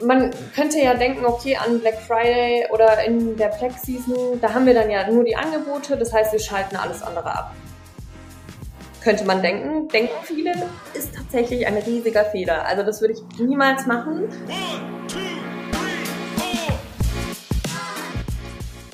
man könnte ja denken, okay, an Black Friday oder in der Black Season, da haben wir dann ja nur die Angebote, das heißt, wir schalten alles andere ab. Könnte man denken, denken viele, ist tatsächlich ein riesiger Fehler. Also das würde ich niemals machen.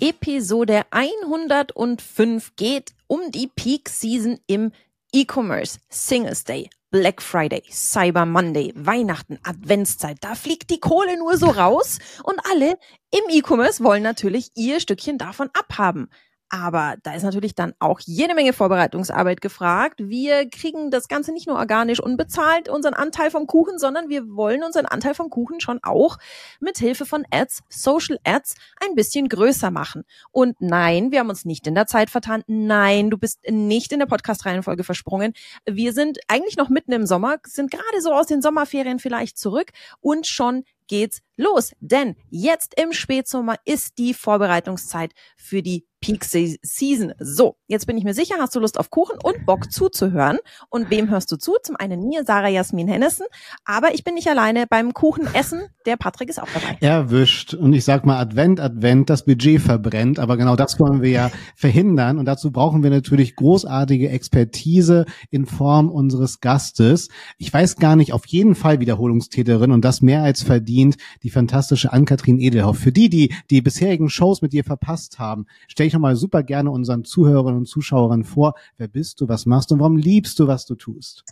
Episode 105 geht um die Peak Season im E-Commerce, Singles Day, Black Friday, Cyber Monday, Weihnachten, Adventszeit, da fliegt die Kohle nur so raus und alle im E-Commerce wollen natürlich ihr Stückchen davon abhaben. Aber da ist natürlich dann auch jede Menge Vorbereitungsarbeit gefragt. Wir kriegen das Ganze nicht nur organisch unbezahlt, unseren Anteil vom Kuchen, sondern wir wollen unseren Anteil vom Kuchen schon auch mit Hilfe von Ads, Social Ads, ein bisschen größer machen. Und nein, wir haben uns nicht in der Zeit vertan. Nein, du bist nicht in der Podcast-Reihenfolge versprungen. Wir sind eigentlich noch mitten im Sommer, sind gerade so aus den Sommerferien vielleicht zurück und schon geht's los. Denn jetzt im Spätsommer ist die Vorbereitungszeit für die Peak Season. So, jetzt bin ich mir sicher, hast du Lust auf Kuchen und Bock zuzuhören. Und wem hörst du zu? Zum einen mir, Sarah Jasmin Hennessen. Aber ich bin nicht alleine beim Kuchenessen. Der Patrick ist auch dabei. Erwischt. Und ich sag mal Advent, Advent, das Budget verbrennt. Aber genau das wollen wir ja verhindern. Und dazu brauchen wir natürlich großartige Expertise in Form unseres Gastes. Ich weiß gar nicht, auf jeden Fall Wiederholungstäterin und das mehr als verdient, die fantastische Ann-Kathrin Edelhoff. Für die, die die bisherigen Shows mit dir verpasst haben, stell ich nochmal super gerne unseren Zuhörerinnen und Zuschauern vor. Wer bist du, was machst du und warum liebst du, was du tust?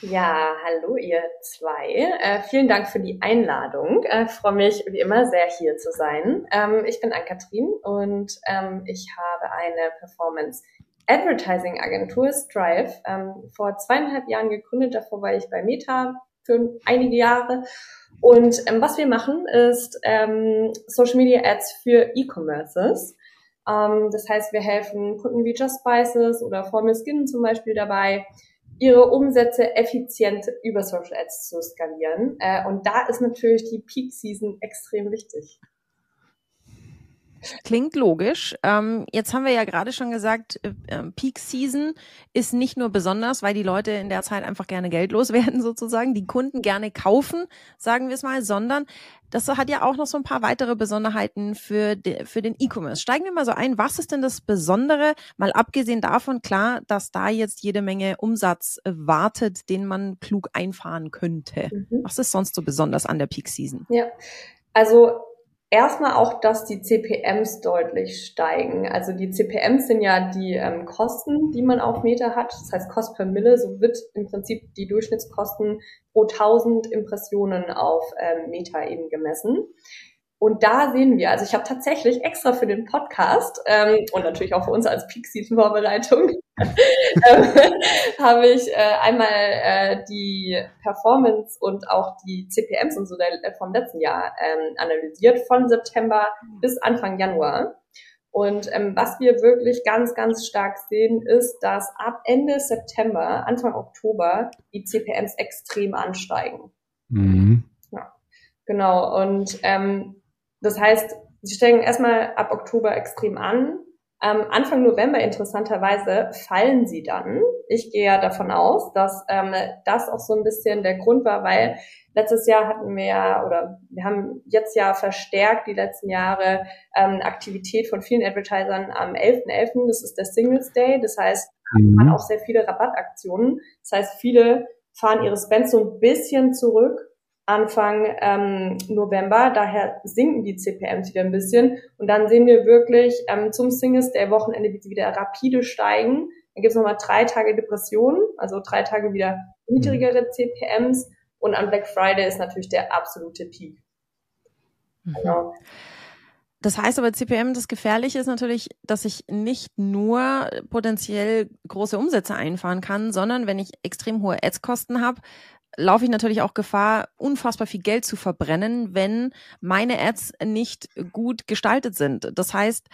Ja, hallo ihr zwei. Äh, vielen Dank für die Einladung. Äh, freue mich wie immer sehr hier zu sein. Ähm, ich bin Ann-Kathrin und ähm, ich habe eine Performance Advertising Agentur Strive ähm, vor zweieinhalb Jahren gegründet. Davor war ich bei Meta für einige Jahre. Und ähm, was wir machen, ist ähm, Social Media Ads für E-Commerces. Ähm, das heißt, wir helfen Kunden wie Just Spices oder Formel Skin zum Beispiel dabei, ihre Umsätze effizient über Social Ads zu skalieren. Äh, und da ist natürlich die Peak Season extrem wichtig. Klingt logisch. Ähm, jetzt haben wir ja gerade schon gesagt, äh, ähm, Peak Season ist nicht nur besonders, weil die Leute in der Zeit einfach gerne Geld loswerden sozusagen, die Kunden gerne kaufen, sagen wir es mal, sondern das hat ja auch noch so ein paar weitere Besonderheiten für, de, für den E-Commerce. Steigen wir mal so ein. Was ist denn das Besondere? Mal abgesehen davon, klar, dass da jetzt jede Menge Umsatz äh, wartet, den man klug einfahren könnte. Mhm. Was ist sonst so besonders an der Peak Season? Ja, also Erstmal auch, dass die CPMs deutlich steigen. Also die CPMs sind ja die ähm, Kosten, die man auf Meter hat. Das heißt, Kost per Mille, so wird im Prinzip die Durchschnittskosten pro 1000 Impressionen auf ähm, Meter eben gemessen. Und da sehen wir, also ich habe tatsächlich extra für den Podcast ähm, und natürlich auch für uns als Peak Season Vorbereitung ähm, habe ich äh, einmal äh, die Performance und auch die CPMs und so der, äh, vom letzten Jahr ähm, analysiert von September bis Anfang Januar. Und ähm, was wir wirklich ganz, ganz stark sehen, ist, dass ab Ende September, Anfang Oktober die CPMs extrem ansteigen. Mhm. Ja, genau. Und ähm, das heißt, sie steigen erstmal ab Oktober extrem an. Ähm, Anfang November interessanterweise fallen sie dann. Ich gehe ja davon aus, dass ähm, das auch so ein bisschen der Grund war, weil letztes Jahr hatten wir ja, oder wir haben jetzt ja verstärkt die letzten Jahre ähm, Aktivität von vielen Advertisern am 11.11., .11., das ist der Singles Day, das heißt, mhm. man auch sehr viele Rabattaktionen. Das heißt, viele fahren ihre Spends so ein bisschen zurück Anfang ähm, November. Daher sinken die CPMs wieder ein bisschen. Und dann sehen wir wirklich ähm, zum Singles Day Wochenende, wie sie wieder rapide steigen. Dann gibt es nochmal drei Tage Depressionen, also drei Tage wieder niedrigere CPMs. Und am Black Friday ist natürlich der absolute Peak. Mhm. Genau. Das heißt aber, CPM, das Gefährliche ist natürlich, dass ich nicht nur potenziell große Umsätze einfahren kann, sondern wenn ich extrem hohe Ads-Kosten habe, laufe ich natürlich auch Gefahr, unfassbar viel Geld zu verbrennen, wenn meine Ads nicht gut gestaltet sind. Das heißt,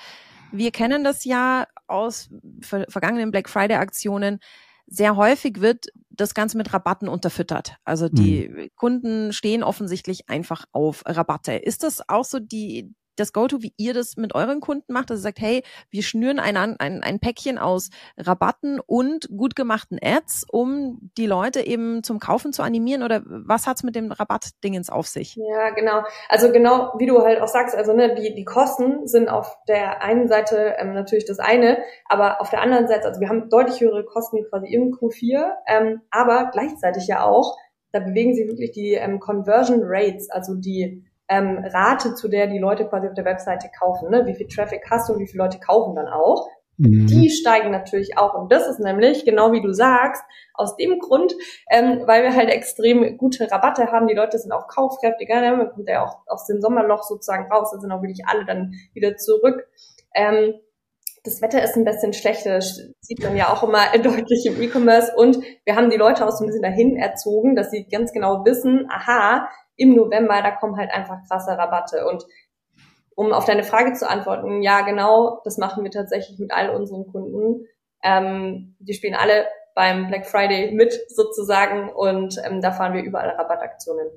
wir kennen das ja aus vergangenen Black Friday Aktionen. Sehr häufig wird das Ganze mit Rabatten unterfüttert. Also die mhm. Kunden stehen offensichtlich einfach auf Rabatte. Ist das auch so die, das Go-To, wie ihr das mit euren Kunden macht, dass ihr sagt, hey, wir schnüren ein, ein, ein Päckchen aus Rabatten und gut gemachten Ads, um die Leute eben zum Kaufen zu animieren? Oder was hat's mit dem Rabattdingens auf sich? Ja, genau. Also genau, wie du halt auch sagst, also ne, die, die Kosten sind auf der einen Seite ähm, natürlich das eine, aber auf der anderen Seite, also wir haben deutlich höhere Kosten quasi im Q4, ähm, aber gleichzeitig ja auch, da bewegen sich wirklich die ähm, Conversion Rates, also die ähm, Rate, zu der die Leute quasi auf der Webseite kaufen. Ne? Wie viel Traffic hast du, wie viele Leute kaufen dann auch. Mhm. Die steigen natürlich auch. Und das ist nämlich, genau wie du sagst, aus dem Grund, ähm, weil wir halt extrem gute Rabatte haben. Die Leute sind auch kaufkräftiger. Ne? Man kommt ja auch aus dem Sommerloch sozusagen raus. Da sind auch wirklich alle dann wieder zurück. Ähm, das Wetter ist ein bisschen schlechter, das sieht man ja auch immer deutlich im E-Commerce. Und wir haben die Leute auch so ein bisschen dahin erzogen, dass sie ganz genau wissen, aha, im November, da kommen halt einfach krasse Rabatte. Und um auf deine Frage zu antworten, ja, genau, das machen wir tatsächlich mit all unseren Kunden. Ähm, die spielen alle beim Black Friday mit sozusagen und ähm, da fahren wir überall Rabattaktionen.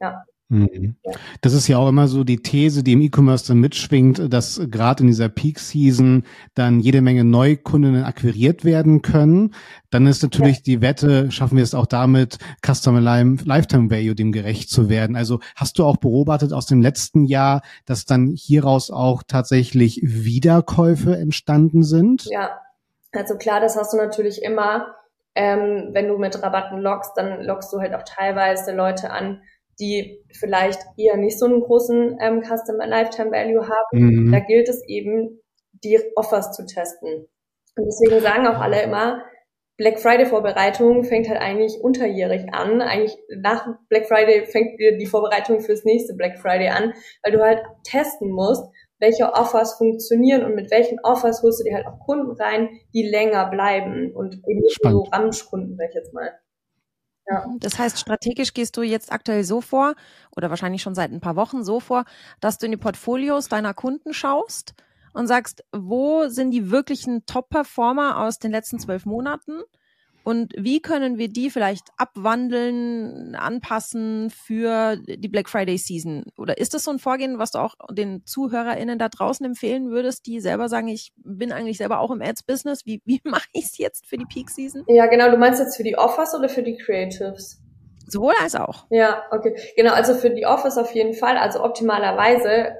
Ja. Mhm. Das ist ja auch immer so die These, die im E-Commerce dann mitschwingt, dass gerade in dieser Peak-Season dann jede Menge Neukundinnen akquiriert werden können. Dann ist natürlich ja. die Wette, schaffen wir es auch damit, Customer Lifetime Value dem gerecht zu werden. Also hast du auch beobachtet aus dem letzten Jahr, dass dann hieraus auch tatsächlich Wiederkäufe entstanden sind? Ja, also klar, das hast du natürlich immer. Ähm, wenn du mit Rabatten lockst, dann lockst du halt auch teilweise Leute an, die vielleicht eher nicht so einen großen ähm, Customer Lifetime Value haben, mhm. da gilt es eben, die Offers zu testen. Und deswegen sagen auch alle immer, Black Friday Vorbereitung fängt halt eigentlich unterjährig an. Eigentlich nach Black Friday fängt die Vorbereitung fürs nächste Black Friday an, weil du halt testen musst, welche Offers funktionieren und mit welchen Offers holst du dir halt auch Kunden rein, die länger bleiben und eben nicht so Ramschkunden, sag ich jetzt mal. Ja. Mhm. Das heißt, strategisch gehst du jetzt aktuell so vor oder wahrscheinlich schon seit ein paar Wochen so vor, dass du in die Portfolios deiner Kunden schaust und sagst, wo sind die wirklichen Top-Performer aus den letzten zwölf Monaten und wie können wir die vielleicht abwandeln, anpassen für die Black Friday Season? Oder ist das so ein Vorgehen, was du auch den ZuhörerInnen da draußen empfehlen würdest, die selber sagen, ich bin eigentlich selber auch im Ads-Business. Wie, wie mache ich es jetzt für die Peak Season? Ja, genau. Du meinst jetzt für die Offers oder für die Creatives? Sowohl als auch. Ja, okay. Genau, also für die Offers auf jeden Fall. Also optimalerweise,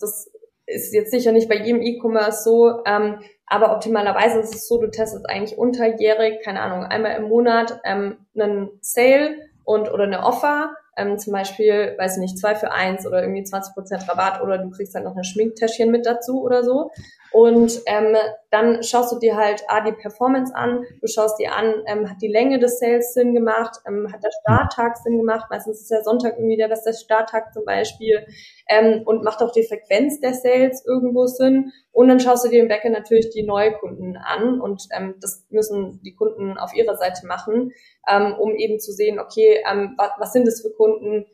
das ist jetzt sicher nicht bei jedem E-Commerce so, ähm, aber optimalerweise ist es so, du testest eigentlich unterjährig, keine Ahnung, einmal im Monat ähm, einen Sale und oder eine Offer, ähm, zum Beispiel, weiß ich nicht, zwei für eins oder irgendwie 20% Rabatt oder du kriegst dann noch ein Schminktäschchen mit dazu oder so. Und ähm, dann schaust du dir halt A, die Performance an, du schaust dir an, ähm, hat die Länge des Sales Sinn gemacht, ähm, hat der Starttag Sinn gemacht, meistens ist der Sonntag irgendwie der beste Starttag zum Beispiel ähm, und macht auch die Frequenz der Sales irgendwo Sinn. Und dann schaust du dir im Backend natürlich die Neukunden an und ähm, das müssen die Kunden auf ihrer Seite machen, ähm, um eben zu sehen, okay, ähm, was, was sind das für Kunden,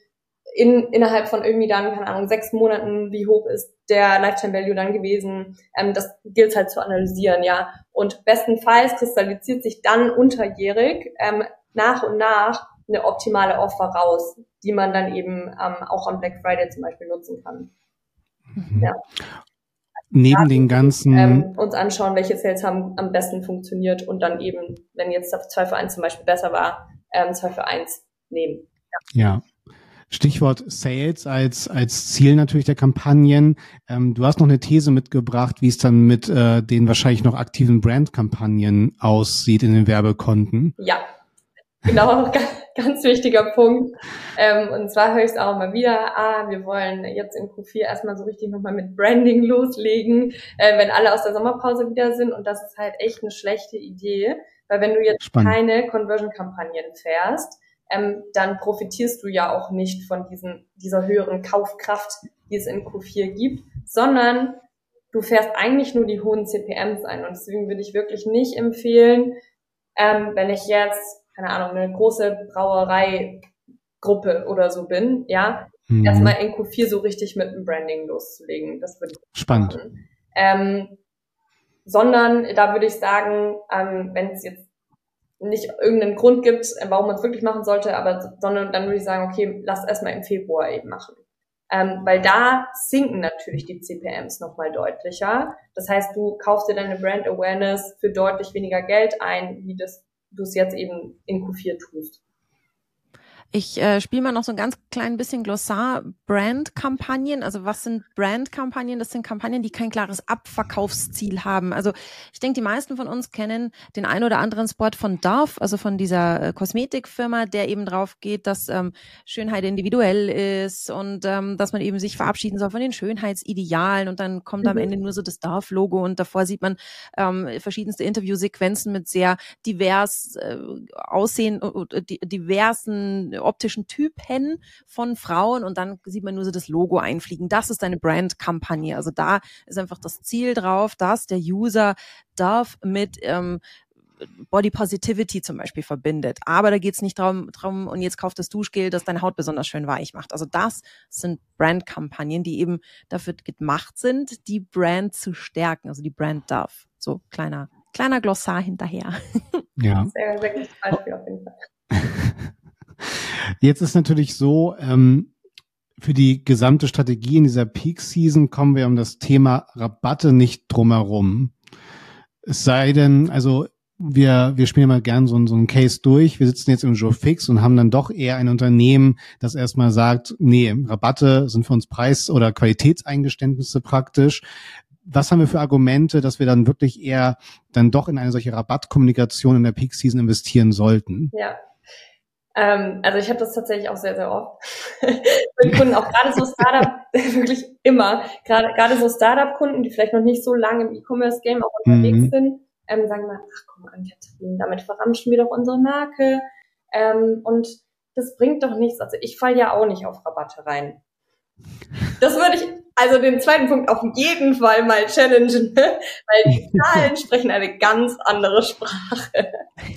in, innerhalb von irgendwie dann, keine Ahnung, sechs Monaten, wie hoch ist der Lifetime Value dann gewesen. Ähm, das gilt halt zu analysieren, ja. Und bestenfalls kristallisiert sich dann unterjährig ähm, nach und nach eine optimale Offer raus, die man dann eben ähm, auch am Black Friday zum Beispiel nutzen kann. Mhm. Ja. Neben den ganzen ähm, uns anschauen, welche Sales haben am besten funktioniert und dann eben, wenn jetzt 2 für 1 zum Beispiel besser war, ähm, 2 für 1 nehmen. Ja. ja. Stichwort Sales als, als Ziel natürlich der Kampagnen. Ähm, du hast noch eine These mitgebracht, wie es dann mit äh, den wahrscheinlich noch aktiven Brandkampagnen aussieht in den Werbekonten. Ja, genau, ganz wichtiger Punkt. Ähm, und zwar höre ich es auch immer wieder, ah, wir wollen jetzt in Q4 erstmal so richtig nochmal mit Branding loslegen, äh, wenn alle aus der Sommerpause wieder sind. Und das ist halt echt eine schlechte Idee, weil wenn du jetzt Spannend. keine Conversion-Kampagnen fährst, ähm, dann profitierst du ja auch nicht von diesen, dieser höheren Kaufkraft, die es in Q4 gibt, sondern du fährst eigentlich nur die hohen CPMs ein. Und deswegen würde ich wirklich nicht empfehlen, ähm, wenn ich jetzt, keine Ahnung, eine große Brauereigruppe oder so bin, ja, mhm. erstmal in Q4 so richtig mit dem Branding loszulegen. Das würde ich Spannend. Ähm, sondern da würde ich sagen, ähm, wenn es jetzt nicht irgendeinen Grund gibt, warum man es wirklich machen sollte, aber sondern dann würde ich sagen, okay, lass erstmal im Februar eben machen. ähm, weil da sinken natürlich die CPMs nochmal deutlicher. Das heißt, du kaufst dir deine Brand Awareness für deutlich weniger Geld ein, wie das du es jetzt eben in Q4 tust. Ich äh, spiele mal noch so ein ganz klein bisschen Glossar Brand-Kampagnen. Also was sind Brand-Kampagnen? Das sind Kampagnen, die kein klares Abverkaufsziel haben. Also ich denke, die meisten von uns kennen den ein oder anderen Spot von Dove, also von dieser äh, Kosmetikfirma, der eben drauf geht, dass ähm, Schönheit individuell ist und ähm, dass man eben sich verabschieden soll von den Schönheitsidealen und dann kommt mhm. am Ende nur so das Dove-Logo und davor sieht man ähm, verschiedenste Interviewsequenzen mit sehr divers äh, aussehen, äh, diversen optischen Typen von Frauen und dann sieht man nur so das Logo einfliegen. Das ist eine Brand-Kampagne. Also da ist einfach das Ziel drauf, dass der User darf mit ähm, Body Positivity zum Beispiel verbindet. Aber da geht es nicht darum, drum, und jetzt kauft das Duschgel, das deine Haut besonders schön weich macht. Also das sind Brand-Kampagnen, die eben dafür gemacht sind, die Brand zu stärken, also die Brand darf. So kleiner, kleiner Glossar hinterher. Ja. Sehr, sehr gutes Beispiel auf jeden Fall. Jetzt ist natürlich so, ähm, für die gesamte Strategie in dieser Peak Season kommen wir um das Thema Rabatte nicht drumherum. Es sei denn, also wir, wir spielen mal gern so, so einen Case durch. Wir sitzen jetzt im Joe Fix und haben dann doch eher ein Unternehmen, das erstmal sagt, nee, Rabatte sind für uns Preis- oder Qualitätseingeständnisse praktisch. Was haben wir für Argumente, dass wir dann wirklich eher dann doch in eine solche Rabattkommunikation in der Peak Season investieren sollten? Ja, ähm, also ich habe das tatsächlich auch sehr, sehr oft. Die Kunden, auch gerade so Startup, wirklich immer, gerade gerade so Startup-Kunden, die vielleicht noch nicht so lange im E-Commerce-Game auch unterwegs mhm. sind, ähm, sagen mal, ach komm an, Katrin, damit verramschen wir doch unsere Marke. Ähm, und das bringt doch nichts. Also ich falle ja auch nicht auf Rabatte rein. Das würde ich also den zweiten Punkt auf jeden Fall mal challengen, weil die Zahlen sprechen eine ganz andere Sprache.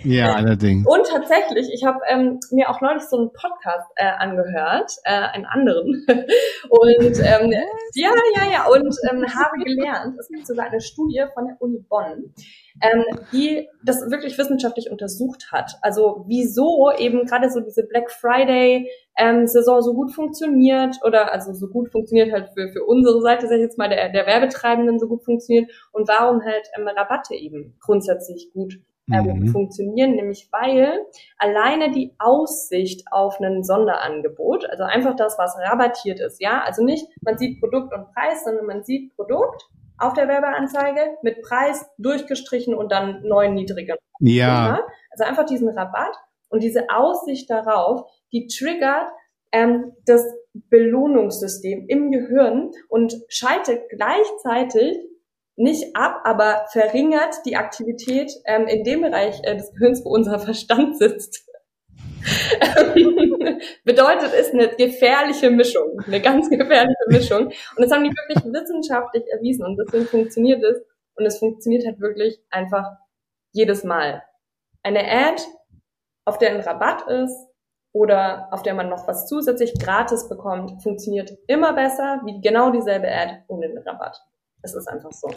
Ja, allerdings. Und tatsächlich, ich habe ähm, mir auch neulich so einen Podcast äh, angehört, äh, einen anderen. Und ähm, ja, ja, ja, und ähm, habe gelernt, es gibt sogar eine Studie von der Uni Bonn, ähm, die das wirklich wissenschaftlich untersucht hat. Also wieso eben gerade so diese Black Friday ähm, Saison so gut funktioniert oder also so gut funktioniert halt für, für unsere Seite, sag ich jetzt mal, der, der Werbetreibenden so gut funktioniert und warum halt ähm, Rabatte eben grundsätzlich gut ähm, mhm. funktionieren, nämlich weil alleine die Aussicht auf ein Sonderangebot, also einfach das, was rabattiert ist, ja, also nicht man sieht Produkt und Preis, sondern man sieht Produkt auf der Werbeanzeige mit Preis durchgestrichen und dann neuen niedrigen. Ja. Also einfach diesen Rabatt und diese Aussicht darauf, die triggert ähm, das Belohnungssystem im Gehirn und schaltet gleichzeitig nicht ab, aber verringert die Aktivität ähm, in dem Bereich äh, des Gehirns, wo unser Verstand sitzt. Bedeutet, ist eine gefährliche Mischung, eine ganz gefährliche Mischung. Und das haben die wirklich wissenschaftlich erwiesen und deswegen funktioniert es. Und es funktioniert halt wirklich einfach jedes Mal. Eine Ad, auf der ein Rabatt ist oder auf der man noch was zusätzlich gratis bekommt, funktioniert immer besser wie genau dieselbe Ad ohne den Rabatt. Es ist einfach so.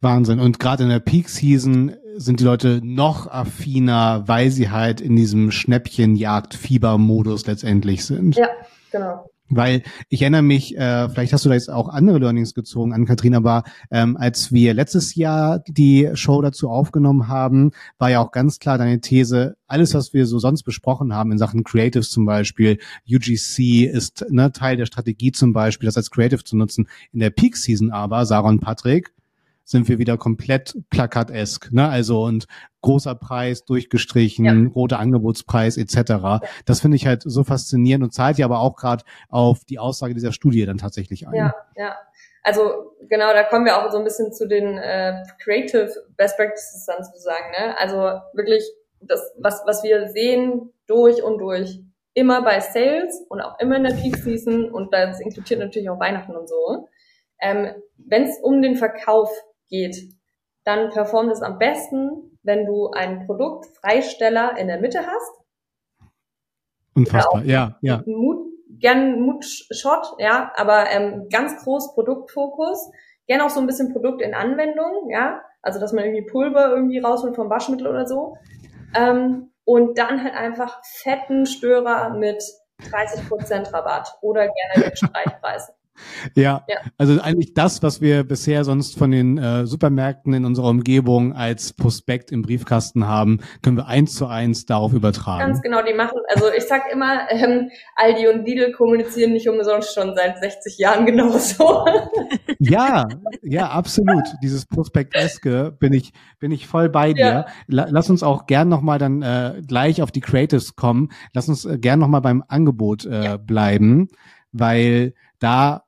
Wahnsinn. Und gerade in der Peak Season sind die Leute noch affiner, weil sie halt in diesem Schnäppchenjagd-Fieber-Modus letztendlich sind. Ja, genau. Weil ich erinnere mich, äh, vielleicht hast du da jetzt auch andere Learnings gezogen an Katrina, aber ähm, als wir letztes Jahr die Show dazu aufgenommen haben, war ja auch ganz klar deine These, alles, was wir so sonst besprochen haben in Sachen Creatives zum Beispiel, UGC ist ne, Teil der Strategie zum Beispiel, das als Creative zu nutzen. In der Peak Season aber, Sarah und Patrick, sind wir wieder komplett plakatesk. Ne? Also und großer Preis durchgestrichen, ja. roter Angebotspreis etc. Das finde ich halt so faszinierend und zahlt ja aber auch gerade auf die Aussage dieser Studie dann tatsächlich ein. Ja, ja. Also genau, da kommen wir auch so ein bisschen zu den äh, Creative Best Practices dann sozusagen. Ne? Also wirklich das, was, was wir sehen durch und durch, immer bei Sales und auch immer in der Peak Season und das inkludiert natürlich auch Weihnachten und so. Ähm, Wenn es um den Verkauf geht, dann performt es am besten, wenn du einen Produktfreisteller in der Mitte hast. Unfassbar, ja, ja. Mut, gern Mutshot, ja, aber ähm, ganz groß Produktfokus. Gern auch so ein bisschen Produkt in Anwendung, ja. Also, dass man irgendwie Pulver irgendwie rausholt vom Waschmittel oder so. Ähm, und dann halt einfach fetten Störer mit 30% Rabatt oder gerne den Streichpreis. Ja, ja, also eigentlich das, was wir bisher sonst von den äh, Supermärkten in unserer Umgebung als Prospekt im Briefkasten haben, können wir eins zu eins darauf übertragen. Ganz genau, die machen, also ich sag immer, ähm, Aldi und Lidl kommunizieren nicht umsonst schon seit 60 Jahren genauso. Ja, ja, absolut. Dieses Prospekteske bin ich, bin ich voll bei dir. Ja. Lass uns auch gern nochmal dann äh, gleich auf die Creatives kommen. Lass uns äh, gern nochmal beim Angebot äh, ja. bleiben, weil da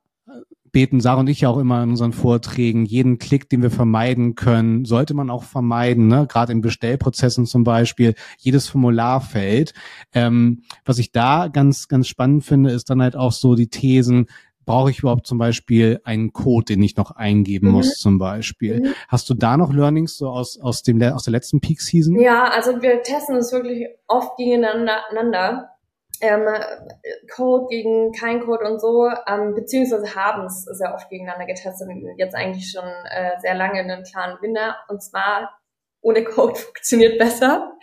beten Sarah und ich ja auch immer in unseren Vorträgen, jeden Klick, den wir vermeiden können, sollte man auch vermeiden, ne? gerade in Bestellprozessen zum Beispiel, jedes Formularfeld. Ähm, was ich da ganz, ganz spannend finde, ist dann halt auch so die Thesen, brauche ich überhaupt zum Beispiel einen Code, den ich noch eingeben mhm. muss zum Beispiel. Mhm. Hast du da noch Learnings so aus, aus, dem, aus der letzten Peak Season? Ja, also wir testen es wirklich oft gegeneinander ähm, Code gegen kein Code und so, ähm, beziehungsweise haben es sehr oft gegeneinander getestet und jetzt eigentlich schon äh, sehr lange einen klaren Winner. Und zwar ohne Code funktioniert besser,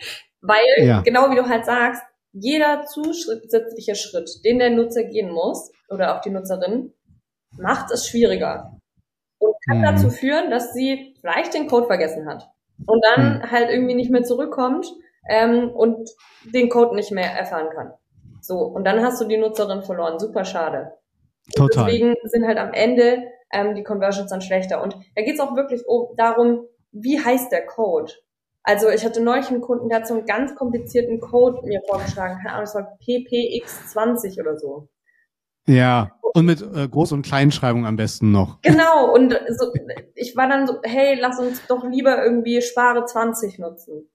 weil ja. genau wie du halt sagst, jeder zusätzliche Schritt, den der Nutzer gehen muss oder auch die Nutzerin, macht es schwieriger und kann mhm. dazu führen, dass sie vielleicht den Code vergessen hat und dann mhm. halt irgendwie nicht mehr zurückkommt ähm, und den Code nicht mehr erfahren kann. So, und dann hast du die Nutzerin verloren. Super schade. Total. deswegen sind halt am Ende ähm, die Conversions dann schlechter. Und da geht's auch wirklich darum, wie heißt der Code? Also ich hatte neulich einen Kunden, der hat so einen ganz komplizierten Code mir vorgeschlagen. Keine Ahnung, es war PPX20 oder so. Ja, und mit äh, Groß- und Kleinschreibung am besten noch. Genau, und so, ich war dann so, hey, lass uns doch lieber irgendwie Spare 20 nutzen.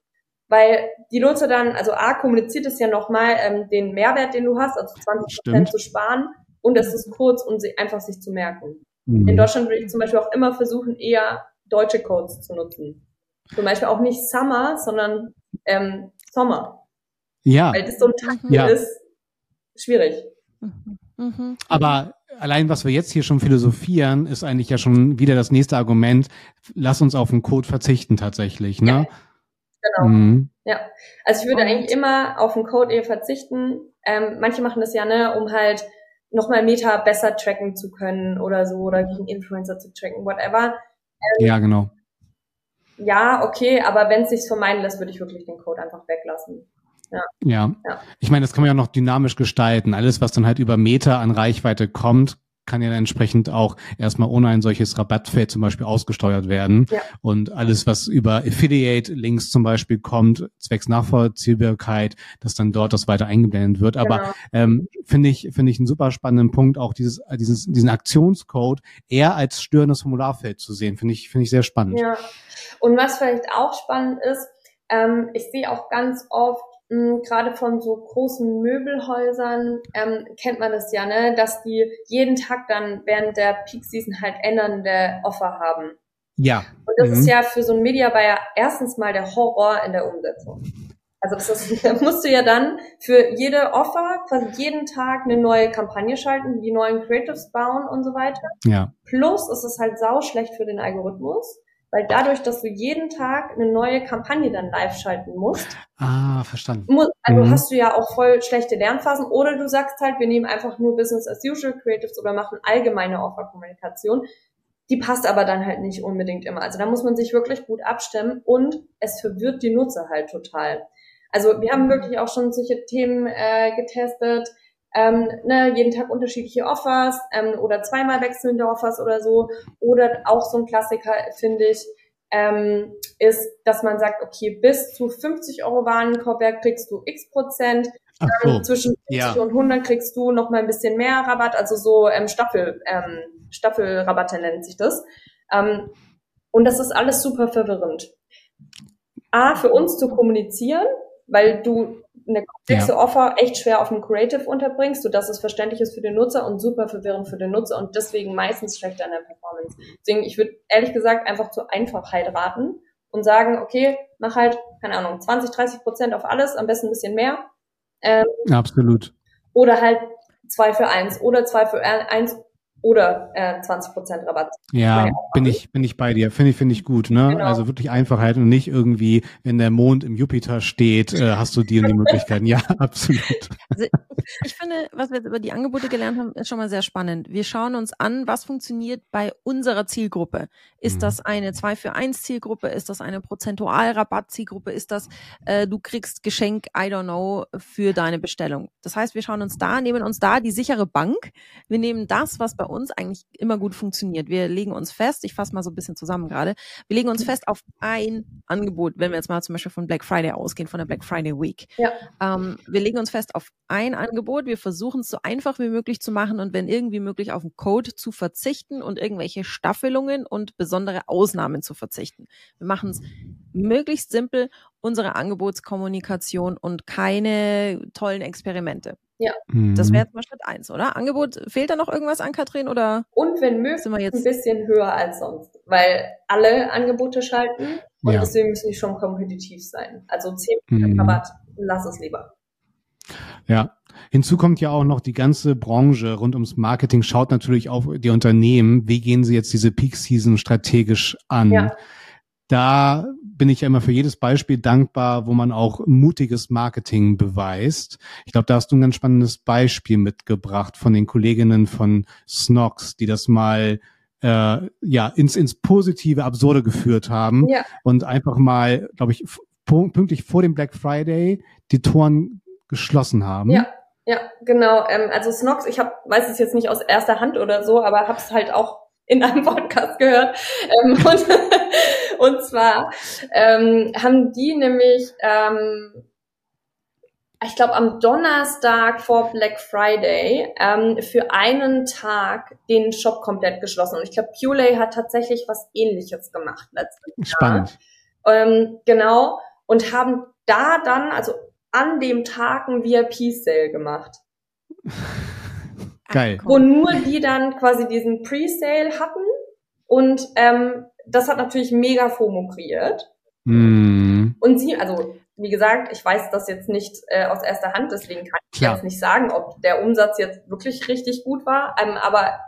Weil die Nutzer dann, also A, kommuniziert es ja nochmal ähm, den Mehrwert, den du hast, also 20 Prozent zu sparen und es ist kurz und sie, einfach sich zu merken. Mhm. In Deutschland würde ich zum Beispiel auch immer versuchen, eher deutsche Codes zu nutzen. Zum Beispiel auch nicht Summer, sondern ähm, Sommer. Ja. Weil das so ein Takt ja. ist, schwierig. Mhm. mhm. Aber allein was wir jetzt hier schon philosophieren, ist eigentlich ja schon wieder das nächste Argument. Lass uns auf den Code verzichten tatsächlich, ne? Ja. Genau. Mhm. Ja. Also ich würde und eigentlich immer auf den Code eher verzichten. Ähm, manche machen das ja, ne, um halt nochmal Meta besser tracken zu können oder so oder gegen Influencer zu tracken, whatever. Ähm, ja, genau. Ja, okay, aber wenn es sich vermeiden lässt, würde ich wirklich den Code einfach weglassen. Ja. ja. ja. Ich meine, das kann man ja noch dynamisch gestalten. Alles, was dann halt über Meta an Reichweite kommt, kann ja dann entsprechend auch erstmal ohne ein solches Rabattfeld zum Beispiel ausgesteuert werden. Ja. Und alles, was über Affiliate-Links zum Beispiel kommt, zwecks Nachvollziehbarkeit, dass dann dort das weiter eingeblendet wird. Genau. Aber ähm, finde ich, finde ich einen super spannenden Punkt, auch dieses, dieses, diesen Aktionscode eher als störendes Formularfeld zu sehen. Finde ich, finde ich sehr spannend. Ja. Und was vielleicht auch spannend ist, ähm, ich sehe auch ganz oft gerade von so großen Möbelhäusern ähm, kennt man das ja, ne, dass die jeden Tag dann während der Peak Season halt ändernde Offer haben. Ja. Und das mhm. ist ja für so ein Media Buyer erstens mal der Horror in der Umsetzung. Also das ist, da musst du ja dann für jede Offer quasi jeden Tag eine neue Kampagne schalten, die neuen Creatives bauen und so weiter. Ja. Plus ist es halt sau schlecht für den Algorithmus. Weil dadurch, dass du jeden Tag eine neue Kampagne dann live schalten musst, ah, verstanden. Muss, also mhm. hast du ja auch voll schlechte Lernphasen oder du sagst halt, wir nehmen einfach nur Business as usual Creatives oder machen allgemeine Offerkommunikation. Die passt aber dann halt nicht unbedingt immer. Also da muss man sich wirklich gut abstimmen und es verwirrt die Nutzer halt total. Also wir haben wirklich auch schon solche Themen äh, getestet, ähm, ne, jeden Tag unterschiedliche Offers ähm, oder zweimal wechselnde Offers oder so. Oder auch so ein Klassiker, finde ich, ähm, ist, dass man sagt, okay, bis zu 50 Euro Warenkorbwert kriegst du x Prozent. so. Zwischen 50 ja. und 100 kriegst du noch mal ein bisschen mehr Rabatt, also so ähm, Staffel, ähm, Staffelrabatte nennt sich das. Ähm, und das ist alles super verwirrend. A, für uns zu kommunizieren, weil du eine komplexe ja. Offer echt schwer auf dem Creative unterbringst, sodass es verständlich ist für den Nutzer und super verwirrend für den Nutzer und deswegen meistens schlechter in der Performance. Deswegen, ich würde ehrlich gesagt einfach zur Einfachheit raten und sagen, okay, mach halt, keine Ahnung, 20, 30 Prozent auf alles, am besten ein bisschen mehr. Ähm, Absolut. Oder halt zwei für eins oder zwei für eins oder äh, 20% Rabatt. Ja, bin ich, bin ich bei dir. Finde ich, finde ich gut, ne? Genau. Also wirklich Einfachheit und nicht irgendwie, wenn der Mond im Jupiter steht, äh, hast du die und die Möglichkeiten. Ja, absolut. Also ich finde, was wir jetzt über die Angebote gelernt haben, ist schon mal sehr spannend. Wir schauen uns an, was funktioniert bei unserer Zielgruppe. Ist mhm. das eine 2 für 1 Zielgruppe? Ist das eine Prozentual-Rabatt-Zielgruppe? Ist das, äh, du kriegst Geschenk, I don't know, für deine Bestellung? Das heißt, wir schauen uns da, nehmen uns da die sichere Bank. Wir nehmen das, was bei uns eigentlich immer gut funktioniert. Wir legen uns fest, ich fasse mal so ein bisschen zusammen gerade, wir legen uns mhm. fest auf ein Angebot, wenn wir jetzt mal zum Beispiel von Black Friday ausgehen, von der Black Friday Week. Ja. Ähm, wir legen uns fest auf ein Angebot, wir versuchen es so einfach wie möglich zu machen und wenn irgendwie möglich auf einen Code zu verzichten und irgendwelche Staffelungen und besondere Ausnahmen zu verzichten. Wir machen es möglichst simpel, unsere Angebotskommunikation und keine tollen Experimente. Ja. Das wäre jetzt mal Schritt eins, oder? Angebot, fehlt da noch irgendwas an Katrin oder? Und wenn möglich, wir jetzt ein bisschen höher als sonst, weil alle Angebote schalten und ja. deswegen müssen die schon kompetitiv sein. Also 10% mhm. Rabatt, lass es lieber. Ja. Hinzu kommt ja auch noch die ganze Branche rund ums Marketing schaut natürlich auf die Unternehmen. Wie gehen sie jetzt diese Peak Season strategisch an? Ja. Da bin ich ja immer für jedes Beispiel dankbar, wo man auch mutiges Marketing beweist. Ich glaube, da hast du ein ganz spannendes Beispiel mitgebracht von den Kolleginnen von Snox, die das mal äh, ja ins ins positive Absurde geführt haben ja. und einfach mal, glaube ich, pünktlich vor dem Black Friday die Toren geschlossen haben. Ja. Ja, genau. Ähm, also Snox, ich hab, weiß es jetzt nicht aus erster Hand oder so, aber habe es halt auch in einem Podcast gehört. Ähm, und, und zwar ähm, haben die nämlich, ähm, ich glaube, am Donnerstag vor Black Friday ähm, für einen Tag den Shop komplett geschlossen. Und ich glaube, Puley hat tatsächlich was ähnliches gemacht letztes Jahr. Spannend. Ähm, genau. Und haben da dann, also an dem Tag ein VIP-Sale gemacht. Geil. Wo nur die dann quasi diesen Pre-Sale hatten und ähm, das hat natürlich mega FOMO kreiert. Mm. Und sie, also wie gesagt, ich weiß das jetzt nicht äh, aus erster Hand, deswegen kann ich Klar. jetzt nicht sagen, ob der Umsatz jetzt wirklich richtig gut war, ähm, aber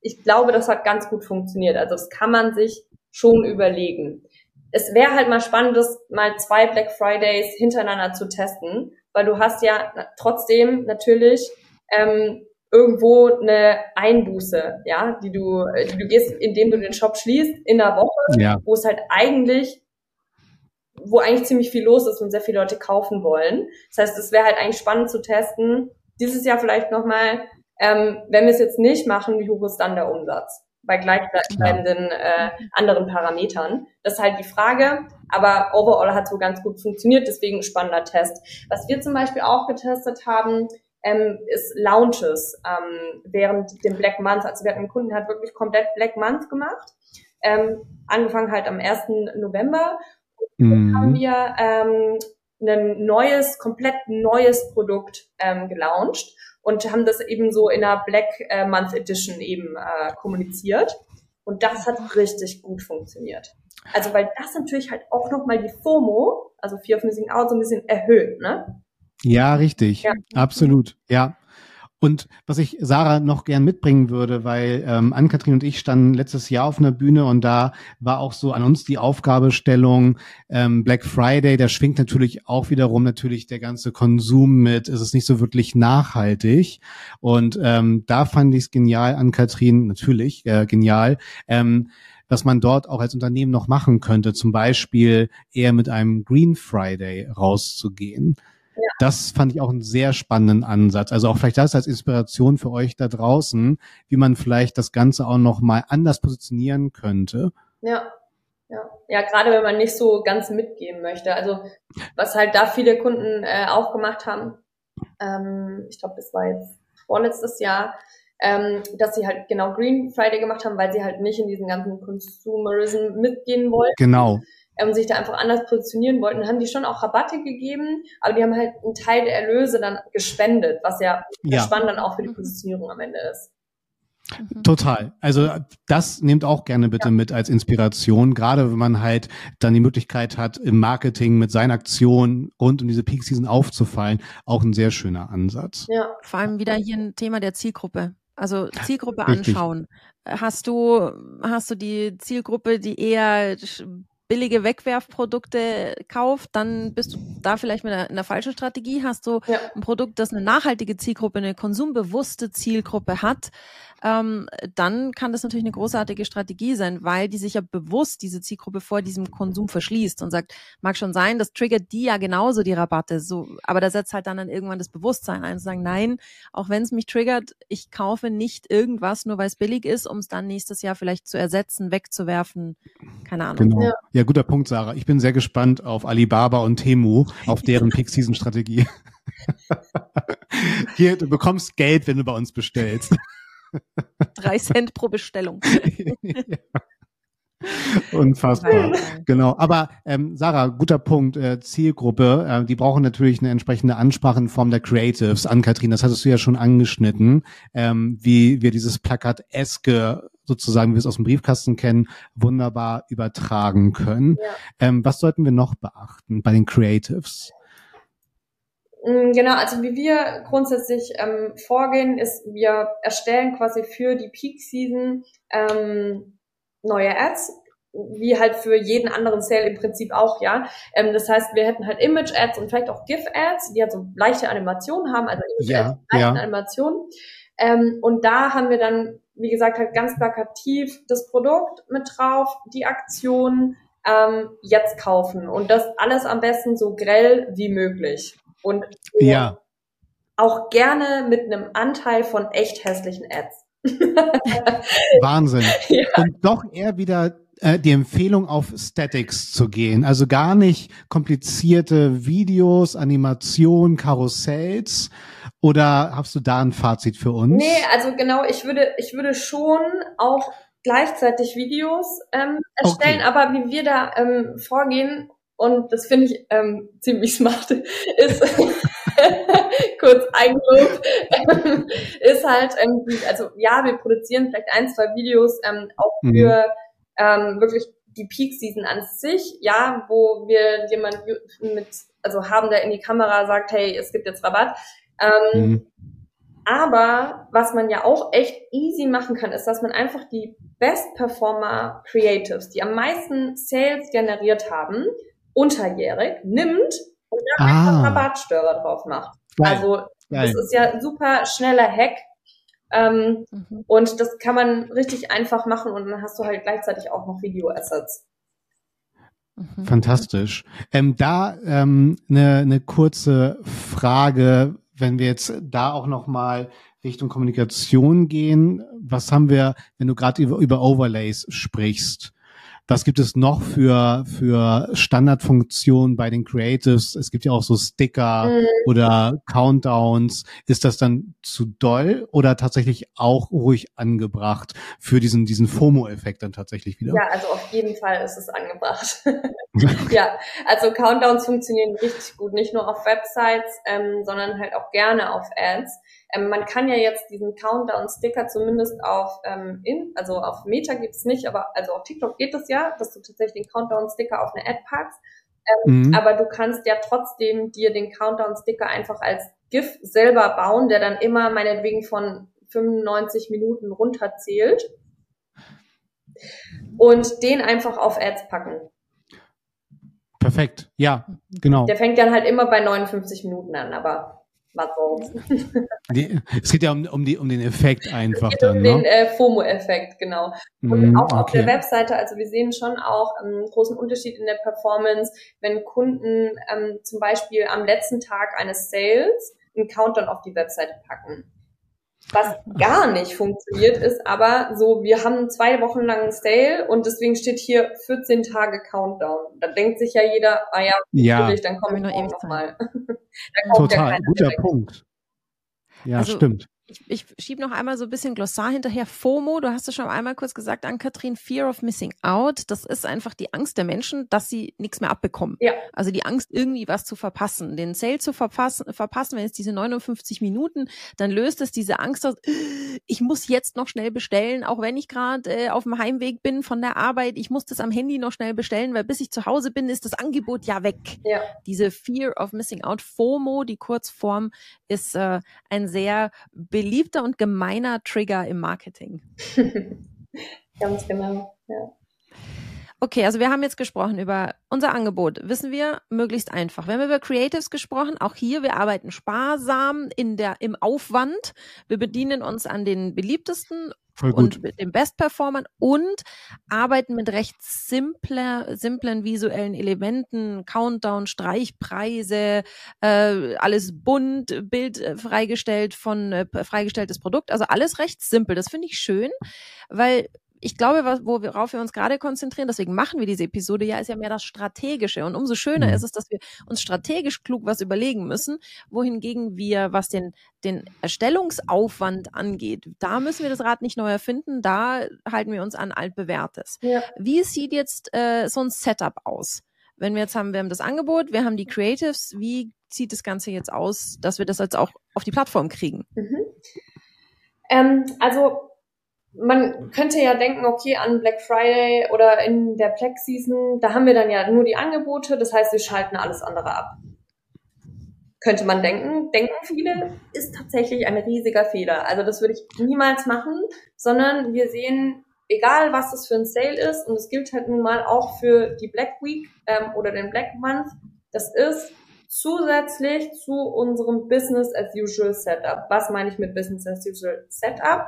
ich glaube, das hat ganz gut funktioniert. Also das kann man sich schon überlegen. Es wäre halt mal spannend, das mal zwei Black Fridays hintereinander zu testen, weil du hast ja trotzdem natürlich ähm, irgendwo eine Einbuße, ja, die du, die du gehst, indem du den Shop schließt in der Woche, ja. wo es halt eigentlich, wo eigentlich ziemlich viel los ist und sehr viele Leute kaufen wollen. Das heißt, es wäre halt eigentlich spannend zu testen, dieses Jahr vielleicht nochmal, ähm, wenn wir es jetzt nicht machen, wie hoch ist dann der Umsatz? Bei gleichbleibenden äh, anderen Parametern. Das ist halt die Frage, aber overall hat so ganz gut funktioniert, deswegen spannender Test. Was wir zum Beispiel auch getestet haben, ähm, ist Launches ähm, während dem Black Month. Also wir hatten einen Kunden, der hat wirklich komplett Black Month gemacht. Ähm, angefangen halt am 1. November. Mhm. haben wir ähm, ein neues, komplett neues Produkt ähm, gelauncht und haben das eben so in einer Black äh, Month Edition eben äh, kommuniziert. Und das hat richtig gut funktioniert. Also weil das natürlich halt auch nochmal die FOMO, also Fear of Missing Out, so ein bisschen erhöht, ne? Ja, richtig. Ja. Absolut. Ja. Und was ich Sarah noch gern mitbringen würde, weil ähm, Ann-Kathrin und ich standen letztes Jahr auf einer Bühne und da war auch so an uns die Aufgabestellung ähm, Black Friday, da schwingt natürlich auch wiederum natürlich der ganze Konsum mit, es ist nicht so wirklich nachhaltig. Und ähm, da fand ich es genial, Ann-Kathrin, natürlich äh, genial, ähm, was man dort auch als Unternehmen noch machen könnte, zum Beispiel eher mit einem Green Friday rauszugehen. Das fand ich auch einen sehr spannenden Ansatz. Also auch vielleicht das als Inspiration für euch da draußen, wie man vielleicht das Ganze auch noch mal anders positionieren könnte. Ja. Ja, ja, gerade wenn man nicht so ganz mitgeben möchte. Also was halt da viele Kunden äh, auch gemacht haben, ähm, ich glaube, das war jetzt vorletztes Jahr, ähm, dass sie halt genau Green Friday gemacht haben, weil sie halt nicht in diesen ganzen Consumerism mitgehen wollten. Genau ähm, sich da einfach anders positionieren wollten, haben die schon auch Rabatte gegeben, aber die haben halt einen Teil der Erlöse dann gespendet, was ja, ja. spannend dann auch für die mhm. Positionierung am Ende ist. Mhm. Total. Also das nehmt auch gerne bitte ja. mit als Inspiration, gerade wenn man halt dann die Möglichkeit hat, im Marketing mit seinen Aktionen rund um diese Peak Season aufzufallen, auch ein sehr schöner Ansatz. Ja. Vor allem wieder hier ein Thema der Zielgruppe. Also Zielgruppe Richtig. anschauen. Hast du, hast du die Zielgruppe, die eher billige Wegwerfprodukte kauft, dann bist du da vielleicht mit einer, einer falschen Strategie. Hast du ja. ein Produkt, das eine nachhaltige Zielgruppe, eine konsumbewusste Zielgruppe hat, ähm, dann kann das natürlich eine großartige Strategie sein, weil die sich ja bewusst diese Zielgruppe vor diesem Konsum verschließt und sagt, mag schon sein, das triggert die ja genauso die Rabatte, so, aber da setzt halt dann, dann irgendwann das Bewusstsein ein und sagen, nein, auch wenn es mich triggert, ich kaufe nicht irgendwas, nur weil es billig ist, um es dann nächstes Jahr vielleicht zu ersetzen, wegzuwerfen, keine Ahnung. Genau. Ja. ja, guter Punkt, Sarah. Ich bin sehr gespannt auf Alibaba und Temu, auf deren Peak-Season-Strategie. Hier, du bekommst Geld, wenn du bei uns bestellst. Drei Cent pro Bestellung. ja. Unfassbar. genau. Aber ähm, Sarah, guter Punkt. Äh, Zielgruppe, äh, die brauchen natürlich eine entsprechende Ansprache in Form der Creatives. An Kathrin, das hattest du ja schon angeschnitten, ähm, wie wir dieses Plakat-eske sozusagen, wie wir es aus dem Briefkasten kennen, wunderbar übertragen können. Ja. Ähm, was sollten wir noch beachten bei den Creatives? Mm, genau, also wie wir grundsätzlich ähm, vorgehen, ist, wir erstellen quasi für die Peak Season ähm, neue Ads, wie halt für jeden anderen Sale im Prinzip auch, ja. Ähm, das heißt, wir hätten halt Image-Ads und vielleicht auch GIF-Ads, die halt so leichte Animationen haben, also Image-Ads, ja, leichte ja. Animationen. Ähm, und da haben wir dann, wie gesagt, halt ganz plakativ das Produkt mit drauf, die Aktion, ähm, jetzt kaufen. Und das alles am besten so grell wie möglich. Und ja. auch gerne mit einem Anteil von echt hässlichen Ads. Wahnsinn. Ja. Und doch eher wieder äh, die Empfehlung auf Statics zu gehen. Also gar nicht komplizierte Videos, Animationen, Karussells. Oder hast du da ein Fazit für uns? Nee, also genau, ich würde, ich würde schon auch gleichzeitig Videos ähm, erstellen, okay. aber wie wir da ähm, vorgehen, und das finde ich ähm, ziemlich smart, ist kurz Eigenlob, ähm, ist halt, ähm, also ja, wir produzieren vielleicht ein, zwei Videos ähm, auch mhm. für ähm, wirklich die Peak Season an sich, ja, wo wir jemand mit, also haben, der in die Kamera sagt, hey, es gibt jetzt Rabatt. Ähm, mhm. Aber was man ja auch echt easy machen kann, ist, dass man einfach die Best Performer Creatives, die am meisten Sales generiert haben, unterjährig nimmt und dann ah. einfach Rabattstörer drauf macht. Geil. Also Geil. das ist ja super schneller Hack. Ähm, mhm. Und das kann man richtig einfach machen und dann hast du halt gleichzeitig auch noch Video-Assets. Mhm. Fantastisch. Ähm, da ähm, eine ne kurze Frage, wenn wir jetzt da auch noch mal Richtung Kommunikation gehen. Was haben wir, wenn du gerade über, über Overlays sprichst? Was gibt es noch für, für Standardfunktionen bei den Creatives? Es gibt ja auch so Sticker mhm. oder Countdowns. Ist das dann zu doll oder tatsächlich auch ruhig angebracht für diesen, diesen FOMO-Effekt dann tatsächlich wieder? Ja, also auf jeden Fall ist es angebracht. ja, also Countdowns funktionieren richtig gut, nicht nur auf Websites, ähm, sondern halt auch gerne auf Ads. Ähm, man kann ja jetzt diesen Countdown-Sticker zumindest auf ähm, in, also auf Meta gibt's nicht, aber also auf TikTok geht es ja, dass du tatsächlich den Countdown-Sticker auf eine Ad packst. Ähm, mhm. Aber du kannst ja trotzdem dir den Countdown-Sticker einfach als GIF selber bauen, der dann immer meinetwegen von 95 Minuten runterzählt und den einfach auf Ads packen. Perfekt, ja, genau. Der fängt dann halt immer bei 59 Minuten an, aber was sonst. Die, es geht ja um, um, die, um den Effekt einfach es geht dann. Um ne? den äh, FOMO-Effekt, genau. Und mm, auch okay. auf der Webseite, also wir sehen schon auch einen ähm, großen Unterschied in der Performance, wenn Kunden ähm, zum Beispiel am letzten Tag eines Sales einen Countdown auf die Webseite packen. Was gar nicht funktioniert ist, aber so, wir haben zwei Wochen lang einen Sale und deswegen steht hier 14 Tage Countdown. Da denkt sich ja jeder, ah ja, ja. natürlich, dann komme ich noch, noch mal. Total, guter Punkt. Ja, also, stimmt ich, ich schiebe noch einmal so ein bisschen Glossar hinterher. FOMO, du hast es schon einmal kurz gesagt an Katrin, Fear of Missing Out. Das ist einfach die Angst der Menschen, dass sie nichts mehr abbekommen. Ja. Also die Angst, irgendwie was zu verpassen, den Sale zu verpassen, verpassen, wenn es diese 59 Minuten, dann löst es diese Angst aus, ich muss jetzt noch schnell bestellen, auch wenn ich gerade äh, auf dem Heimweg bin von der Arbeit, ich muss das am Handy noch schnell bestellen, weil bis ich zu Hause bin, ist das Angebot ja weg. Ja. Diese Fear of Missing Out, FOMO, die Kurzform, ist äh, ein sehr beliebter und gemeiner Trigger im Marketing. Ganz genau, ja. Okay, also wir haben jetzt gesprochen über unser Angebot. Wissen wir, möglichst einfach. Wir haben über Creatives gesprochen. Auch hier, wir arbeiten sparsam in der, im Aufwand. Wir bedienen uns an den beliebtesten und mit den Best-Performern und arbeiten mit recht simpler, simplen visuellen Elementen, Countdown, Streichpreise, äh, alles bunt, Bild äh, freigestellt von äh, freigestelltes Produkt, also alles recht simpel. Das finde ich schön, weil ich glaube, worauf wir uns gerade konzentrieren, deswegen machen wir diese Episode ja, ist ja mehr das Strategische. Und umso schöner mhm. ist es, dass wir uns strategisch klug was überlegen müssen, wohingegen wir, was den, den Erstellungsaufwand angeht, da müssen wir das Rad nicht neu erfinden, da halten wir uns an altbewährtes. Ja. Wie sieht jetzt äh, so ein Setup aus? Wenn wir jetzt haben, wir haben das Angebot, wir haben die Creatives, wie sieht das Ganze jetzt aus, dass wir das jetzt auch auf die Plattform kriegen? Mhm. Ähm, also man könnte ja denken, okay, an Black Friday oder in der Black Season, da haben wir dann ja nur die Angebote, das heißt, wir schalten alles andere ab. Könnte man denken, denken viele, ist tatsächlich ein riesiger Fehler. Also das würde ich niemals machen, sondern wir sehen, egal was das für ein Sale ist, und es gilt halt nun mal auch für die Black Week ähm, oder den Black Month, das ist zusätzlich zu unserem Business as usual Setup. Was meine ich mit Business as usual Setup?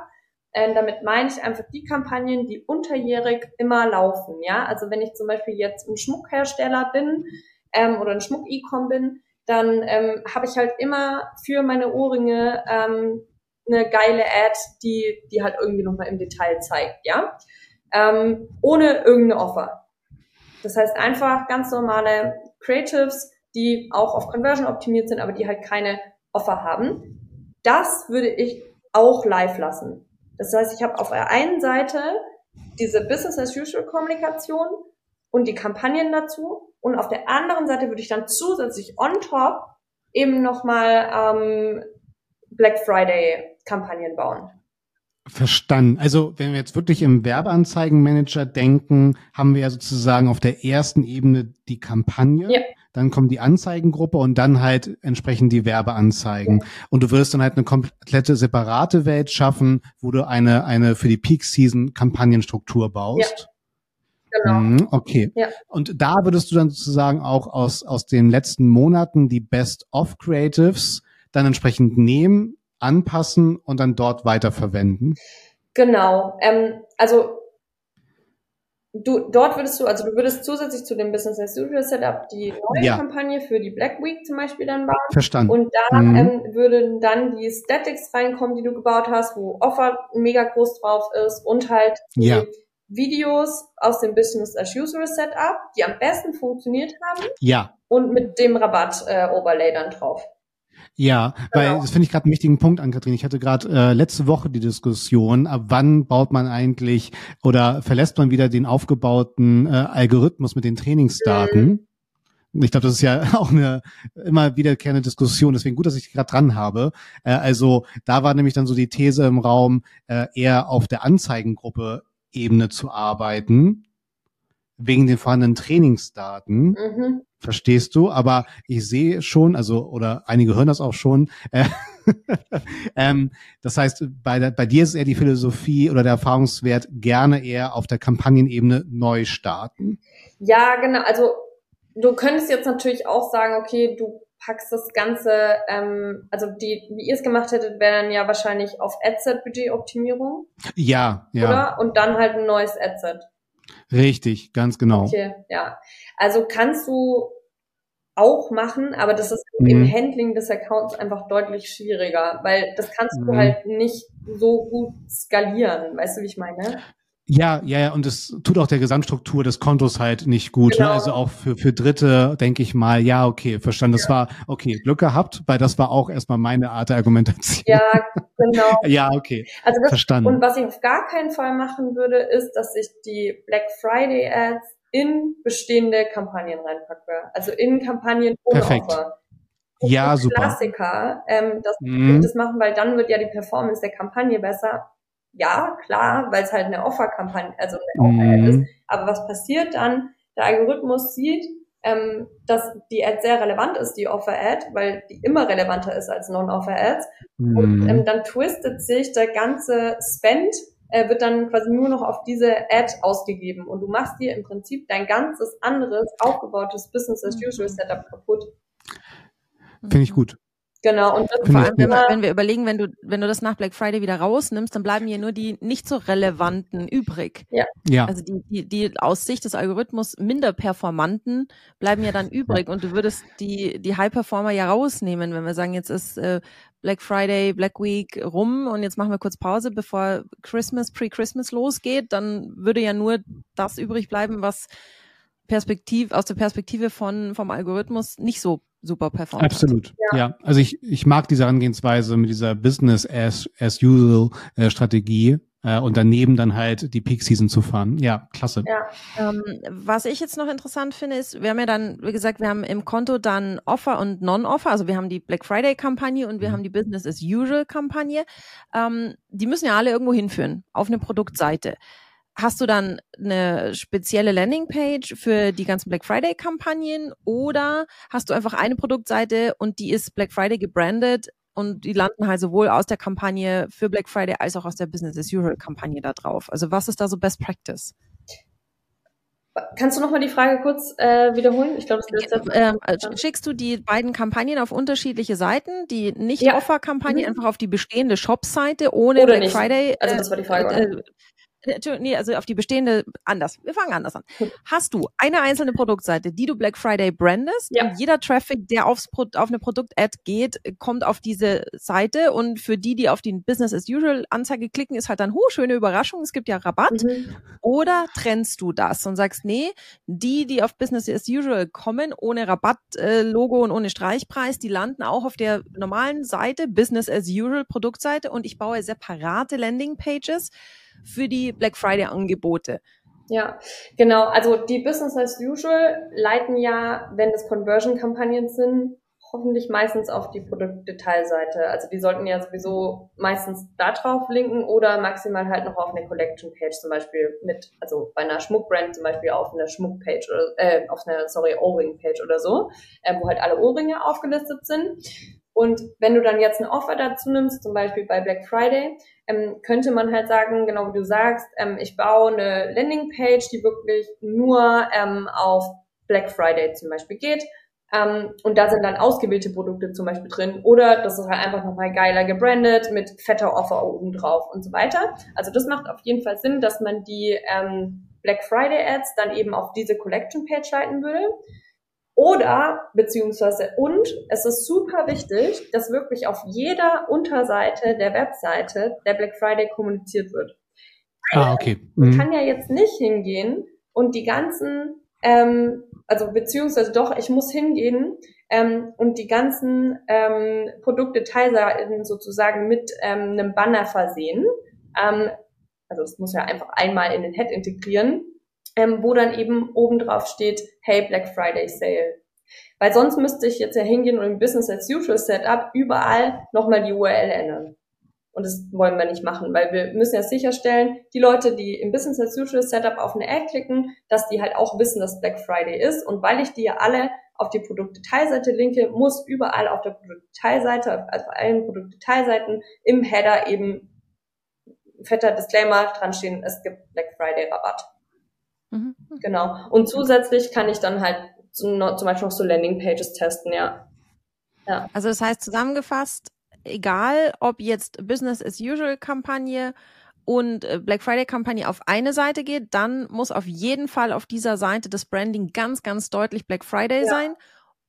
Ähm, damit meine ich einfach die Kampagnen, die unterjährig immer laufen. Ja, also wenn ich zum Beispiel jetzt ein Schmuckhersteller bin ähm, oder ein Schmuck-E-Com bin, dann ähm, habe ich halt immer für meine Ohrringe ähm, eine geile Ad, die die halt irgendwie nochmal im Detail zeigt, ja, ähm, ohne irgendeine Offer. Das heißt einfach ganz normale Creatives, die auch auf Conversion optimiert sind, aber die halt keine Offer haben. Das würde ich auch live lassen. Das heißt, ich habe auf der einen Seite diese Business as usual Kommunikation und die Kampagnen dazu und auf der anderen Seite würde ich dann zusätzlich on top eben nochmal ähm, Black Friday Kampagnen bauen. Verstanden. Also wenn wir jetzt wirklich im Werbeanzeigenmanager denken, haben wir ja sozusagen auf der ersten Ebene die Kampagne. Ja dann kommt die Anzeigengruppe und dann halt entsprechend die Werbeanzeigen. Und du wirst dann halt eine komplette separate Welt schaffen, wo du eine, eine für die Peak Season Kampagnenstruktur baust. Ja. Genau. Mhm, okay. Ja. Und da würdest du dann sozusagen auch aus, aus den letzten Monaten die Best of Creatives dann entsprechend nehmen, anpassen und dann dort weiterverwenden. Genau. Ähm, also du, dort würdest du, also du würdest zusätzlich zu dem Business as usual Setup die neue ja. Kampagne für die Black Week zum Beispiel dann bauen. Verstanden. Und da mhm. ähm, würden dann die Statics reinkommen, die du gebaut hast, wo Offer mega groß drauf ist und halt die ja. Videos aus dem Business as usual Setup, die am besten funktioniert haben. Ja. Und mit dem Rabatt-Overlay äh, dann drauf. Ja, weil genau. das finde ich gerade einen wichtigen Punkt an, Kathrin. Ich hatte gerade äh, letzte Woche die Diskussion, ab wann baut man eigentlich oder verlässt man wieder den aufgebauten äh, Algorithmus mit den Trainingsdaten? Mhm. Ich glaube, das ist ja auch eine immer wiederkehrende Diskussion. Deswegen gut, dass ich gerade dran habe. Äh, also da war nämlich dann so die These im Raum, äh, eher auf der Anzeigengruppe Ebene zu arbeiten wegen den vorhandenen Trainingsdaten. Mhm. Verstehst du? Aber ich sehe schon, also, oder einige hören das auch schon. Äh, ähm, das heißt, bei, der, bei dir ist eher die Philosophie oder der Erfahrungswert gerne eher auf der Kampagnenebene neu starten. Ja, genau. Also du könntest jetzt natürlich auch sagen, okay, du packst das Ganze, ähm, also die, wie ihr es gemacht hättet, wäre dann ja wahrscheinlich auf Adset-Budget-Optimierung. Ja, ja. Oder? Und dann halt ein neues Adset. Richtig, ganz genau. Okay, ja. Also kannst du auch machen, aber das ist mhm. im Handling des Accounts einfach deutlich schwieriger, weil das kannst mhm. du halt nicht so gut skalieren, weißt du, wie ich meine? Ja, ja, ja, und es tut auch der Gesamtstruktur des Kontos halt nicht gut. Ne? Genau. Ne? Also auch für, für Dritte denke ich mal, ja, okay, verstanden. Das ja. war, okay, Glück gehabt, weil das war auch erstmal meine Art der Argumentation. Ja, genau. ja, okay. Also das, verstanden. Und was ich auf gar keinen Fall machen würde, ist, dass ich die Black Friday Ads in bestehende Kampagnen reinpacke. Also in Kampagnen ohne Perfekt. Offer. ja, super. Klassiker, ähm, das, mhm. das machen, weil dann wird ja die Performance der Kampagne besser ja, klar, weil es halt eine Offer-Kampagne, also eine Offer mhm. ist. Aber was passiert dann? Der Algorithmus sieht, ähm, dass die Ad sehr relevant ist, die Offer-Ad, weil die immer relevanter ist als Non-Offer-Ads. Mhm. Und ähm, dann twistet sich der ganze Spend äh, wird dann quasi nur noch auf diese Ad ausgegeben und du machst dir im Prinzip dein ganzes anderes aufgebautes Business as usual Setup kaputt. Finde ich gut. Genau. Und vor allem, wenn wir, wenn wir überlegen, wenn du, wenn du das nach Black Friday wieder rausnimmst, dann bleiben hier nur die nicht so relevanten übrig. Ja. ja. Also die, die, die aus Sicht des Algorithmus minder performanten bleiben ja dann übrig und du würdest die, die High Performer ja rausnehmen, wenn wir sagen, jetzt ist äh, Black Friday, Black Week rum und jetzt machen wir kurz Pause, bevor Christmas, Pre-Christmas losgeht, dann würde ja nur das übrig bleiben, was Perspektiv, aus der Perspektive von, vom Algorithmus nicht so super performt. Absolut. Ja. ja. Also ich, ich mag diese Herangehensweise mit dieser Business as, as usual äh, Strategie äh, und daneben dann halt die Peak Season zu fahren. Ja, klasse. Ja. Ähm, was ich jetzt noch interessant finde, ist, wir haben ja dann, wie gesagt, wir haben im Konto dann Offer und Non-Offer. Also wir haben die Black Friday Kampagne und wir mhm. haben die Business as usual Kampagne. Ähm, die müssen ja alle irgendwo hinführen, auf eine Produktseite. Hast du dann eine spezielle Landingpage für die ganzen Black Friday Kampagnen oder hast du einfach eine Produktseite und die ist Black Friday gebrandet und die landen halt sowohl aus der Kampagne für Black Friday als auch aus der Business as usual Kampagne da drauf? Also was ist da so Best Practice? Kannst du nochmal die Frage kurz äh, wiederholen? Ich glaube, das ist ähm, Schickst du die beiden Kampagnen auf unterschiedliche Seiten, die Nicht-Offer-Kampagne ja. mhm. einfach auf die bestehende Shop-Seite ohne Oder Black nicht. Friday? Also das war die Frage. Äh, nee, also auf die bestehende anders. Wir fangen anders an. Hast du eine einzelne Produktseite, die du Black Friday brandest ja. und jeder Traffic, der aufs Pro auf eine Produkt-Ad geht, kommt auf diese Seite und für die, die auf die Business as usual Anzeige klicken, ist halt dann, huh, schöne Überraschung, es gibt ja Rabatt. Mhm. Oder trennst du das und sagst, nee, die, die auf Business as usual kommen, ohne Rabatt-Logo äh, und ohne Streichpreis, die landen auch auf der normalen Seite, Business as usual Produktseite und ich baue separate Landing-Pages für die Black Friday Angebote. Ja, genau. Also die Business as usual leiten ja, wenn es Conversion-Kampagnen sind, hoffentlich meistens auf die Produktdetailseite. Also die sollten ja sowieso meistens da drauf linken oder maximal halt noch auf eine Collection-Page zum Beispiel mit, also bei einer Schmuckbrand zum Beispiel auf einer Schmuckpage oder äh, auf einer, sorry, O-Ring-Page oder so, äh, wo halt alle Ohrringe aufgelistet sind. Und wenn du dann jetzt ein Offer dazu nimmst, zum Beispiel bei Black Friday, ähm, könnte man halt sagen, genau wie du sagst, ähm, ich baue eine Landingpage, die wirklich nur ähm, auf Black Friday zum Beispiel geht. Ähm, und da sind dann ausgewählte Produkte zum Beispiel drin. Oder das ist halt einfach nochmal geiler gebrandet mit fetter Offer oben drauf und so weiter. Also das macht auf jeden Fall Sinn, dass man die ähm, Black Friday Ads dann eben auf diese Collection Page leiten würde. Oder, beziehungsweise, und es ist super wichtig, dass wirklich auf jeder Unterseite der Webseite der Black Friday kommuniziert wird. Ah, okay. Mhm. Kann ja jetzt nicht hingehen und die ganzen, ähm, also beziehungsweise doch, ich muss hingehen ähm, und die ganzen ähm, Produktdetailseiten sozusagen mit ähm, einem Banner versehen. Ähm, also es muss ja einfach einmal in den Head integrieren ähm, wo dann eben oben drauf steht, hey, Black Friday Sale. Weil sonst müsste ich jetzt ja hingehen und im Business as usual Setup überall nochmal die URL ändern. Und das wollen wir nicht machen, weil wir müssen ja sicherstellen, die Leute, die im Business as usual Setup auf eine Ad klicken, dass die halt auch wissen, dass Black Friday ist. Und weil ich die ja alle auf die Produktdetailseite linke, muss überall auf der Produktdetailseite, also auf allen Produktdetailseiten im Header eben fetter Disclaimer dran stehen, es gibt Black Friday Rabatt. Genau. Und zusätzlich kann ich dann halt zum, zum Beispiel noch so Landingpages testen, ja. ja. Also das heißt zusammengefasst, egal ob jetzt Business as usual Kampagne und äh, Black Friday Kampagne auf eine Seite geht, dann muss auf jeden Fall auf dieser Seite das Branding ganz, ganz deutlich Black Friday ja. sein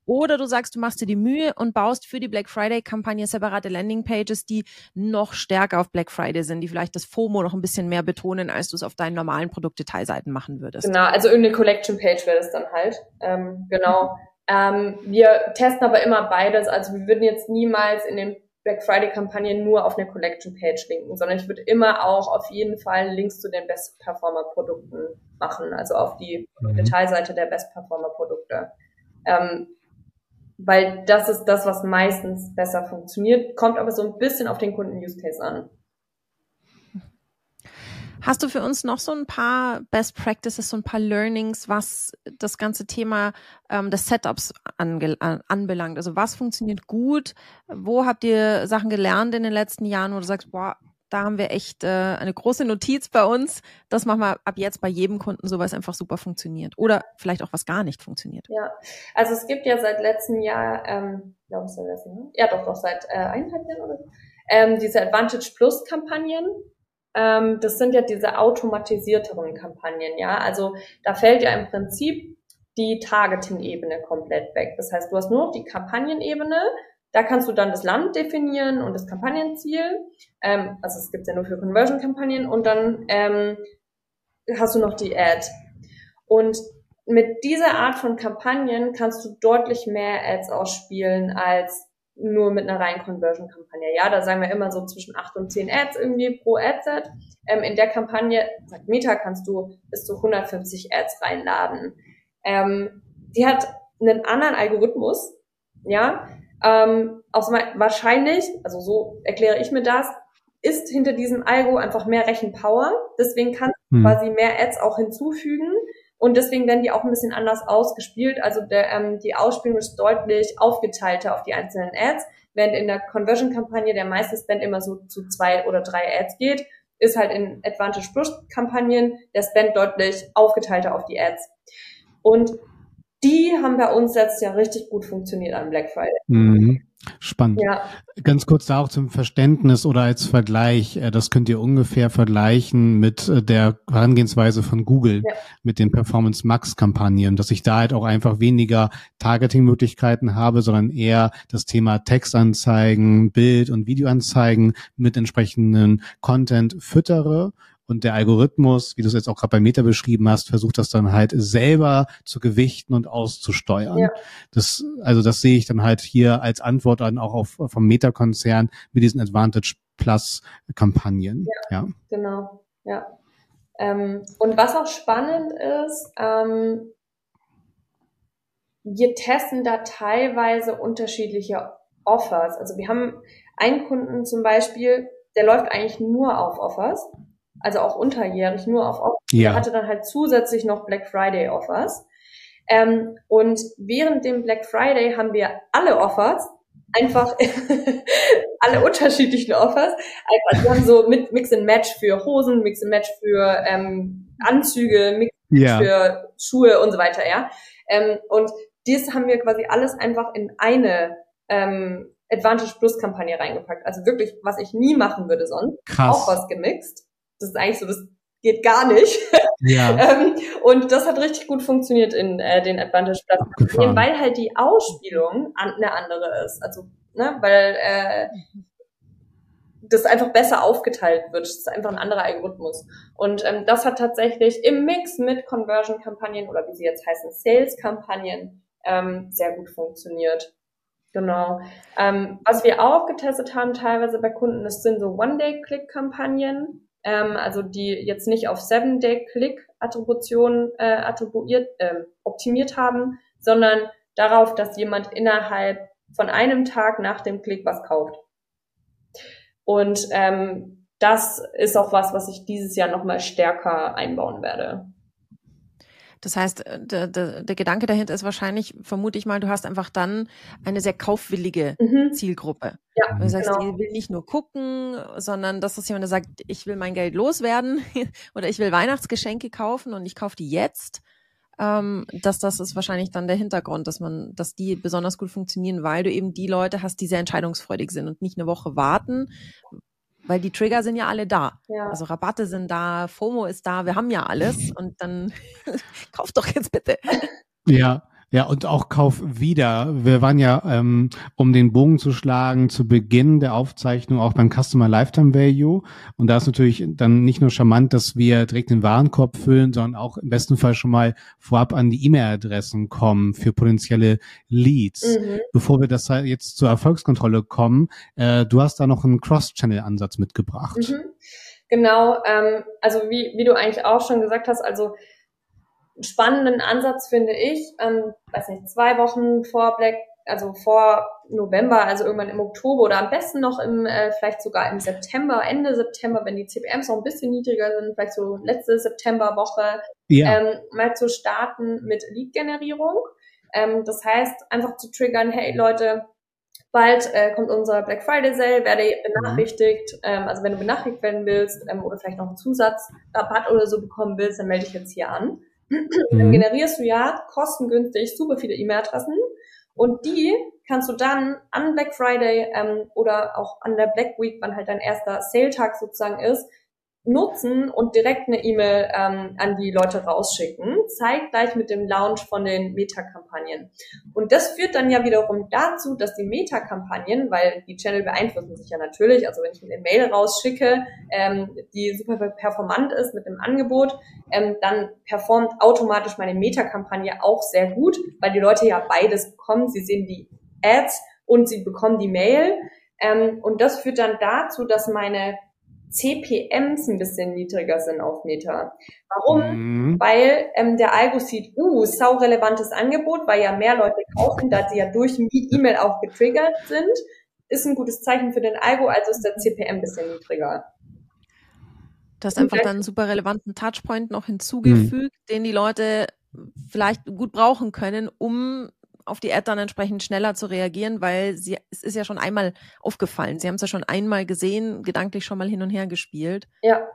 oder du sagst, du machst dir die Mühe und baust für die Black Friday-Kampagne separate Landingpages, die noch stärker auf Black Friday sind, die vielleicht das FOMO noch ein bisschen mehr betonen, als du es auf deinen normalen Produktdetailseiten machen würdest. Genau, also irgendeine Collection-Page wäre das dann halt. Ähm, genau. Ähm, wir testen aber immer beides. Also wir würden jetzt niemals in den Black Friday Kampagnen nur auf eine Collection Page linken, sondern ich würde immer auch auf jeden Fall Links zu den Best Performer Produkten machen, also auf die mhm. Detailseite der Best Performer Produkte. Ähm, weil das ist das, was meistens besser funktioniert, kommt aber so ein bisschen auf den Kunden-Use-Case an. Hast du für uns noch so ein paar Best Practices, so ein paar Learnings, was das ganze Thema ähm, des Setups ange an, anbelangt? Also was funktioniert gut? Wo habt ihr Sachen gelernt in den letzten Jahren, wo du sagst, boah, da haben wir echt äh, eine große Notiz bei uns. Das machen wir ab jetzt bei jedem Kunden so, was einfach super funktioniert. Oder vielleicht auch was gar nicht funktioniert. Ja, also es gibt ja seit letztem Jahr, ähm, glaube ich, seit letztem Jahr, ja doch, doch seit äh, eineinhalb Jahren oder so, ähm, diese Advantage Plus Kampagnen. Ähm, das sind ja diese automatisierteren Kampagnen, ja. Also da fällt ja im Prinzip die Targeting-Ebene komplett weg. Das heißt, du hast nur noch die Kampagnenebene. Da kannst du dann das Land definieren und das Kampagnenziel. Ähm, also es gibt ja nur für Conversion-Kampagnen. Und dann ähm, hast du noch die Ad. Und mit dieser Art von Kampagnen kannst du deutlich mehr Ads ausspielen als nur mit einer reinen Conversion-Kampagne. Ja, da sagen wir immer so zwischen acht und zehn Ads irgendwie pro Adset. Ähm, in der Kampagne, sagt Meta, kannst du bis zu 150 Ads reinladen. Ähm, die hat einen anderen Algorithmus, ja, ähm, aus wahrscheinlich, also so erkläre ich mir das, ist hinter diesem Algo einfach mehr Rechenpower. Deswegen kannst du hm. quasi mehr Ads auch hinzufügen und deswegen werden die auch ein bisschen anders ausgespielt. Also der, ähm, die Ausspielung ist deutlich aufgeteilter auf die einzelnen Ads, während in der Conversion-Kampagne der meiste Spend immer so zu zwei oder drei Ads geht, ist halt in Advantage Plus-Kampagnen der Spend deutlich aufgeteilter auf die Ads. Und die haben bei uns jetzt ja richtig gut funktioniert an Black Friday. Mhm. Spannend. Ja. Ganz kurz da auch zum Verständnis oder als Vergleich. Äh, das könnt ihr ungefähr vergleichen mit äh, der Herangehensweise von Google, ja. mit den Performance Max Kampagnen, dass ich da halt auch einfach weniger Targeting-Möglichkeiten habe, sondern eher das Thema Textanzeigen, Bild- und Videoanzeigen mit entsprechenden Content füttere und der Algorithmus, wie du es jetzt auch gerade bei Meta beschrieben hast, versucht das dann halt selber zu gewichten und auszusteuern. Ja. Das, also das sehe ich dann halt hier als Antwort dann auch auf, vom Meta-Konzern mit diesen Advantage Plus Kampagnen. Ja, ja. genau. Ja. Ähm, und was auch spannend ist, ähm, wir testen da teilweise unterschiedliche Offers. Also wir haben einen Kunden zum Beispiel, der läuft eigentlich nur auf Offers also auch unterjährig, nur auf Offers. Ja. Hatte dann halt zusätzlich noch Black Friday Offers. Ähm, und während dem Black Friday haben wir alle Offers, einfach alle unterschiedlichen Offers. Einfach, wir haben so mit Mix and Match für Hosen, Mix and Match für ähm, Anzüge, Mix ja. für Schuhe und so weiter, ja. Ähm, und dies haben wir quasi alles einfach in eine ähm, Advantage Plus Kampagne reingepackt. Also wirklich, was ich nie machen würde sonst. Krass. Auch was gemixt das ist eigentlich so, das geht gar nicht. Ja. ähm, und das hat richtig gut funktioniert in äh, den Advantage Plattformen, weil halt die Ausspielung an, eine andere ist. Also, ne, weil äh, das einfach besser aufgeteilt wird. Das ist einfach ein anderer Algorithmus. Und ähm, das hat tatsächlich im Mix mit Conversion-Kampagnen oder wie sie jetzt heißen, Sales-Kampagnen ähm, sehr gut funktioniert. Genau. Ähm, was wir auch getestet haben, teilweise bei Kunden, das sind so One-Day-Click-Kampagnen ähm, also die jetzt nicht auf Seven-Day-Click-Attribution äh, attribuiert, äh, optimiert haben, sondern darauf, dass jemand innerhalb von einem Tag nach dem Klick was kauft. Und ähm, das ist auch was, was ich dieses Jahr nochmal stärker einbauen werde. Das heißt, äh, der, der, der Gedanke dahinter ist wahrscheinlich, vermute ich mal, du hast einfach dann eine sehr kaufwillige mhm. Zielgruppe. Ja, du sagst, genau. die will nicht nur gucken, sondern das ist jemand, der sagt, ich will mein Geld loswerden oder ich will Weihnachtsgeschenke kaufen und ich kaufe die jetzt. Ähm, dass das ist wahrscheinlich dann der Hintergrund, dass man, dass die besonders gut funktionieren, weil du eben die Leute hast, die sehr entscheidungsfreudig sind und nicht eine Woche warten, weil die Trigger sind ja alle da. Ja. Also Rabatte sind da, FOMO ist da, wir haben ja alles und dann kauf doch jetzt bitte. Ja, ja, und auch Kauf wieder. Wir waren ja, ähm, um den Bogen zu schlagen, zu Beginn der Aufzeichnung auch beim Customer Lifetime Value. Und da ist natürlich dann nicht nur charmant, dass wir direkt den Warenkorb füllen, sondern auch im besten Fall schon mal vorab an die E-Mail-Adressen kommen für potenzielle Leads. Mhm. Bevor wir das jetzt zur Erfolgskontrolle kommen, äh, du hast da noch einen Cross-Channel-Ansatz mitgebracht. Mhm. Genau, ähm, also wie, wie du eigentlich auch schon gesagt hast, also spannenden Ansatz finde ich, ähm, weiß nicht, zwei Wochen vor Black, also vor November, also irgendwann im Oktober oder am besten noch im, äh, vielleicht sogar im September, Ende September, wenn die CPMs noch ein bisschen niedriger sind, vielleicht so letzte Septemberwoche, ja. ähm, mal zu starten mit Lead-Generierung. Ähm, das heißt, einfach zu triggern, hey Leute, bald äh, kommt unser Black Friday Sale, werde benachrichtigt. Mhm. Ähm, also wenn du benachrichtigt werden willst ähm, oder vielleicht noch einen Zusatzrabatt oder so bekommen willst, dann melde dich jetzt hier an. Mhm. Dann generierst du ja kostengünstig super viele E-Mail-Adressen und die kannst du dann an Black Friday ähm, oder auch an der Black Week, wann halt dein erster Sale-Tag sozusagen ist, nutzen und direkt eine E-Mail ähm, an die Leute rausschicken, zeitgleich mit dem Launch von den Meta-Kampagnen. Und das führt dann ja wiederum dazu, dass die Meta-Kampagnen, weil die Channel beeinflussen sich ja natürlich, also wenn ich eine Mail rausschicke, ähm, die super performant ist mit dem Angebot, ähm, dann performt automatisch meine Meta-Kampagne auch sehr gut, weil die Leute ja beides bekommen. Sie sehen die Ads und sie bekommen die Mail. Ähm, und das führt dann dazu, dass meine CPMs ein bisschen niedriger sind auf Meta. Warum? Mhm. Weil ähm, der Algo sieht, uh, sau relevantes Angebot, weil ja mehr Leute kaufen, da sie ja durch E-Mail auch getriggert sind, ist ein gutes Zeichen für den Algo, also ist der CPM ein bisschen niedriger. Du hast einfach dann einen super relevanten Touchpoint noch hinzugefügt, mhm. den die Leute vielleicht gut brauchen können, um auf die Ad dann entsprechend schneller zu reagieren, weil sie, es ist ja schon einmal aufgefallen. Sie haben es ja schon einmal gesehen, gedanklich schon mal hin und her gespielt. Ja,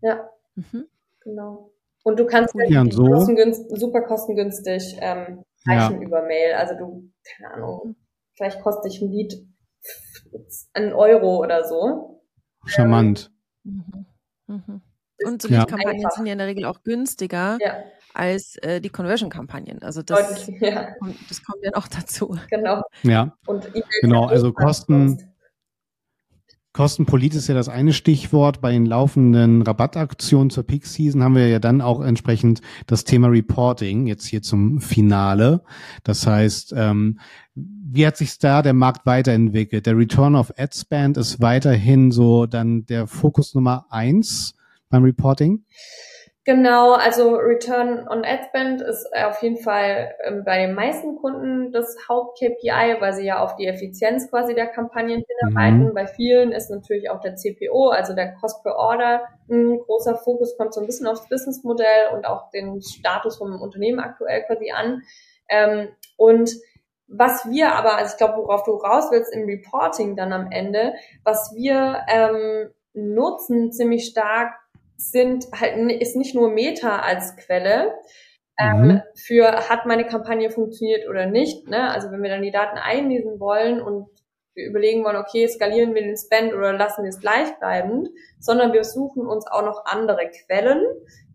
ja, mhm. genau. Und du kannst halt ja, so. kostengünstig, super kostengünstig ähm, reichen ja. über Mail. Also du, keine Ahnung, vielleicht kostet dich ein Lied einen Euro oder so. Charmant. Mhm. Mhm. Und so Lead-Kampagnen ja. sind ja in der Regel auch günstiger. Ja als äh, die Conversion-Kampagnen. Also das, Deutlich, ja. kommt, das kommt ja noch dazu. Genau. Ja. Und genau, also Kosten. Kostenpolit ist ja das eine Stichwort. Bei den laufenden Rabattaktionen zur Peak Season haben wir ja dann auch entsprechend das Thema Reporting jetzt hier zum Finale. Das heißt, ähm, wie hat sich da der Markt weiterentwickelt? Der Return of Ad Spend ist weiterhin so dann der Fokus Nummer eins beim Reporting? Genau, also Return on Ad Spend ist auf jeden Fall ähm, bei den meisten Kunden das Haupt-KPI, weil sie ja auf die Effizienz quasi der Kampagnen hinarbeiten. Mhm. Bei vielen ist natürlich auch der CPO, also der Cost per Order, ein großer Fokus, kommt so ein bisschen aufs Businessmodell und auch den Status vom Unternehmen aktuell quasi an. Ähm, und was wir aber, also ich glaube, worauf du raus willst im Reporting dann am Ende, was wir ähm, nutzen ziemlich stark sind halt ist nicht nur Meta als Quelle ähm, mhm. für hat meine Kampagne funktioniert oder nicht. Ne? Also wenn wir dann die Daten einlesen wollen und wir überlegen wollen, okay, skalieren wir den Spend oder lassen wir es gleichbleibend, sondern wir suchen uns auch noch andere Quellen.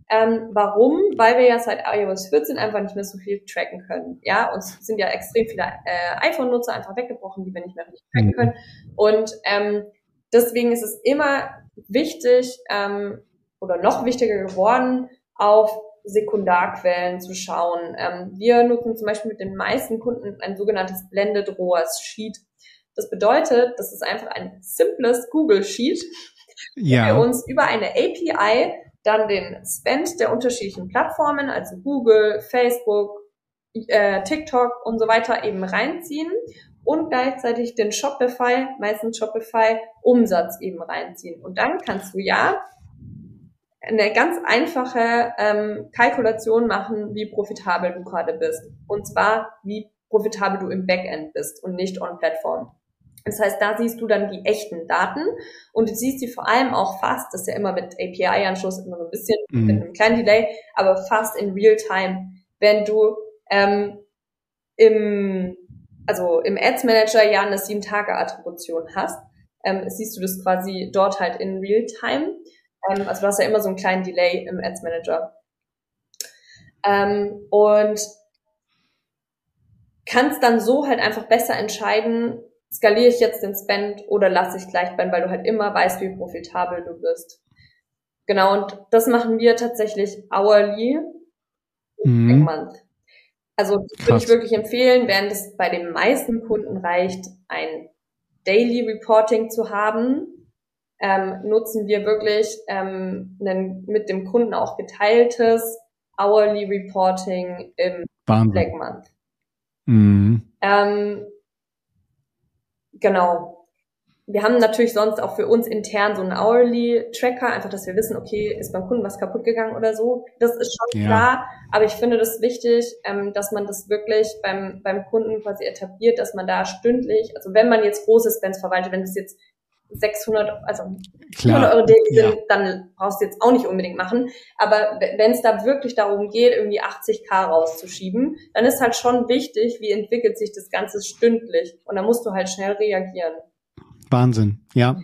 Ähm, warum? Weil wir ja seit iOS 14 einfach nicht mehr so viel tracken können. Ja, uns sind ja extrem viele äh, iPhone-Nutzer einfach weggebrochen, die wir nicht mehr richtig tracken mhm. können. Und ähm, deswegen ist es immer wichtig, ähm, oder noch wichtiger geworden, auf Sekundarquellen zu schauen. Ähm, wir nutzen zum Beispiel mit den meisten Kunden ein sogenanntes Blended ROAS Sheet. Das bedeutet, das ist einfach ein simples Google Sheet, ja. wir uns über eine API dann den Spend der unterschiedlichen Plattformen, also Google, Facebook, äh, TikTok und so weiter eben reinziehen und gleichzeitig den Shopify, meistens Shopify Umsatz eben reinziehen. Und dann kannst du ja eine ganz einfache ähm, Kalkulation machen, wie profitabel du gerade bist. Und zwar, wie profitabel du im Backend bist und nicht on-Plattform. Das heißt, da siehst du dann die echten Daten und du siehst sie vor allem auch fast, das ist ja immer mit API-Anschluss immer so ein bisschen mhm. mit einem kleinen Delay, aber fast in Real-Time, wenn du ähm, im, also im Ads Manager ja eine 7-Tage-Attribution hast, ähm, siehst du das quasi dort halt in Real-Time ähm, also du hast ja immer so einen kleinen Delay im Ads Manager. Ähm, und kannst dann so halt einfach besser entscheiden, skaliere ich jetzt den Spend oder lasse ich gleich bleiben, weil du halt immer weißt, wie profitabel du bist. Genau, und das machen wir tatsächlich hourly mhm. month. Also würde ich wirklich empfehlen, während es bei den meisten Kunden reicht, ein Daily Reporting zu haben, ähm, nutzen wir wirklich ähm, ein mit dem Kunden auch geteiltes Hourly Reporting im Wahnsinn. Black Month. Mhm. Ähm, genau wir haben natürlich sonst auch für uns intern so einen Hourly-Tracker, einfach, dass wir wissen, okay, ist beim Kunden was kaputt gegangen oder so. Das ist schon ja. klar, aber ich finde das wichtig, ähm, dass man das wirklich beim, beim Kunden quasi etabliert, dass man da stündlich, also wenn man jetzt große Spends verwaltet, wenn es jetzt 600, also 400 Euro Daily sind, ja. dann brauchst du jetzt auch nicht unbedingt machen. Aber wenn es da wirklich darum geht, irgendwie 80k rauszuschieben, dann ist halt schon wichtig, wie entwickelt sich das Ganze stündlich. Und da musst du halt schnell reagieren. Wahnsinn, ja.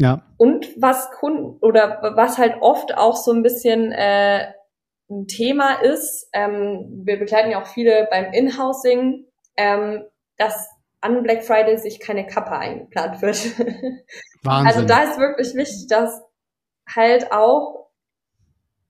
Ja. Und was Kunden oder was halt oft auch so ein bisschen äh, ein Thema ist, ähm, wir begleiten ja auch viele beim Inhousing, ähm, dass an Black Friday sich keine Kappe eingeplant wird. Wahnsinn. Also da ist wirklich wichtig, dass halt auch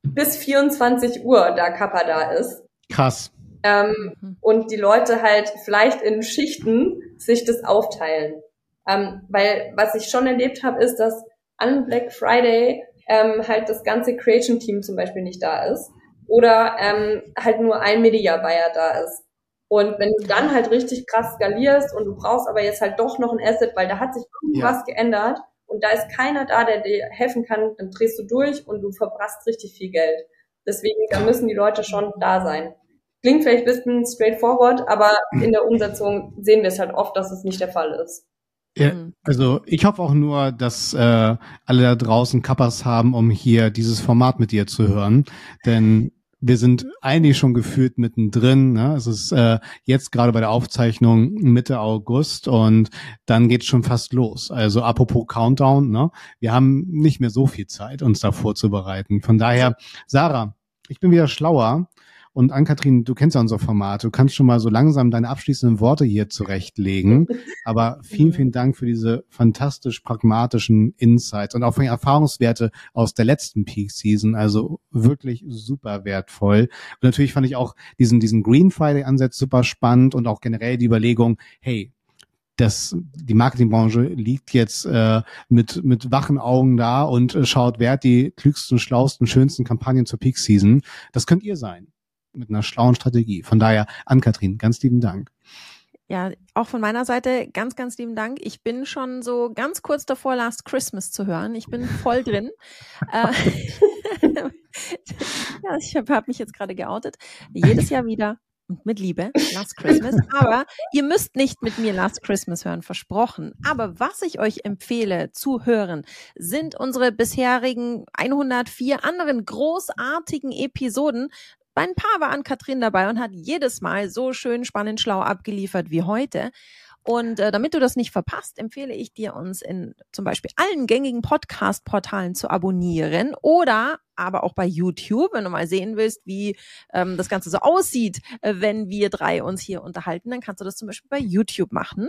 bis 24 Uhr da Kappa da ist. Krass. Ähm, mhm. und die Leute halt vielleicht in Schichten sich das aufteilen. Ähm, weil was ich schon erlebt habe, ist, dass an Black Friday ähm, halt das ganze Creation-Team zum Beispiel nicht da ist oder ähm, halt nur ein Media Buyer da ist. Und wenn du dann halt richtig krass skalierst und du brauchst aber jetzt halt doch noch ein Asset, weil da hat sich irgendwas ja. geändert und da ist keiner da, der dir helfen kann, dann drehst du durch und du verbrasst richtig viel Geld. Deswegen, da müssen die Leute schon da sein. Klingt vielleicht ein bisschen straightforward, aber in der Umsetzung sehen wir es halt oft, dass es nicht der Fall ist. Ja, mhm. also ich hoffe auch nur, dass äh, alle da draußen Kappas haben, um hier dieses Format mit dir zu hören. Denn wir sind eigentlich schon gefühlt mittendrin. Ne? Es ist äh, jetzt gerade bei der Aufzeichnung Mitte August und dann geht's schon fast los. Also apropos Countdown, ne? wir haben nicht mehr so viel Zeit, uns da vorzubereiten. Von daher, Sarah, ich bin wieder schlauer. Und Ann-Kathrin, du kennst ja unser Format. Du kannst schon mal so langsam deine abschließenden Worte hier zurechtlegen. Aber vielen, vielen Dank für diese fantastisch pragmatischen Insights und auch für die Erfahrungswerte aus der letzten Peak Season. Also wirklich super wertvoll. Und natürlich fand ich auch diesen, diesen Green Friday Ansatz super spannend und auch generell die Überlegung, hey, das, die Marketingbranche liegt jetzt äh, mit, mit wachen Augen da und äh, schaut, wer hat die klügsten, schlausten, schönsten Kampagnen zur Peak Season. Das könnt ihr sein mit einer schlauen Strategie. Von daher, an Kathrin, ganz lieben Dank. Ja, auch von meiner Seite ganz, ganz lieben Dank. Ich bin schon so ganz kurz davor, Last Christmas zu hören. Ich bin voll drin. Äh, ja, ich habe hab mich jetzt gerade geoutet. Jedes Jahr wieder und mit Liebe Last Christmas. Aber ihr müsst nicht mit mir Last Christmas hören, versprochen. Aber was ich euch empfehle zu hören, sind unsere bisherigen 104 anderen großartigen Episoden bei ein paar war Ann-Kathrin dabei und hat jedes Mal so schön spannend schlau abgeliefert wie heute. Und äh, damit du das nicht verpasst, empfehle ich dir, uns in zum Beispiel allen gängigen Podcast-Portalen zu abonnieren oder aber auch bei YouTube, wenn du mal sehen willst, wie ähm, das Ganze so aussieht, äh, wenn wir drei uns hier unterhalten, dann kannst du das zum Beispiel bei YouTube machen.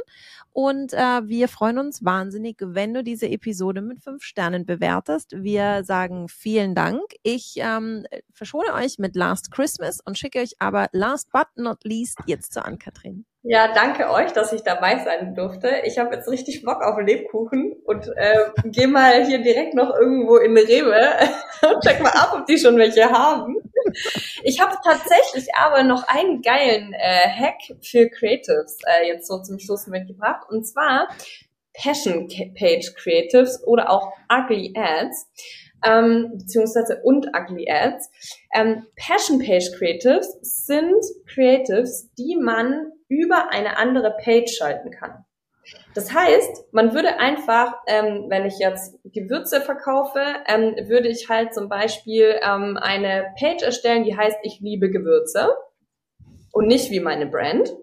Und äh, wir freuen uns wahnsinnig, wenn du diese Episode mit fünf Sternen bewertest. Wir sagen vielen Dank. Ich ähm, verschone euch mit Last Christmas und schicke euch aber last but not least jetzt zu Ann-Kathrin. Ja, danke euch, dass ich dabei sein durfte. Ich habe jetzt richtig Bock auf Lebkuchen und äh, gehe mal hier direkt noch irgendwo in Rewe und check mal ab, ob die schon welche haben. Ich habe tatsächlich aber noch einen geilen äh, Hack für Creatives äh, jetzt so zum Schluss mitgebracht und zwar Passion Page Creatives oder auch Ugly Ads ähm, beziehungsweise und Ugly Ads. Ähm, Passion Page Creatives sind Creatives, die man über eine andere Page schalten kann. Das heißt, man würde einfach, ähm, wenn ich jetzt Gewürze verkaufe, ähm, würde ich halt zum Beispiel ähm, eine Page erstellen, die heißt Ich liebe Gewürze und nicht wie meine Brand.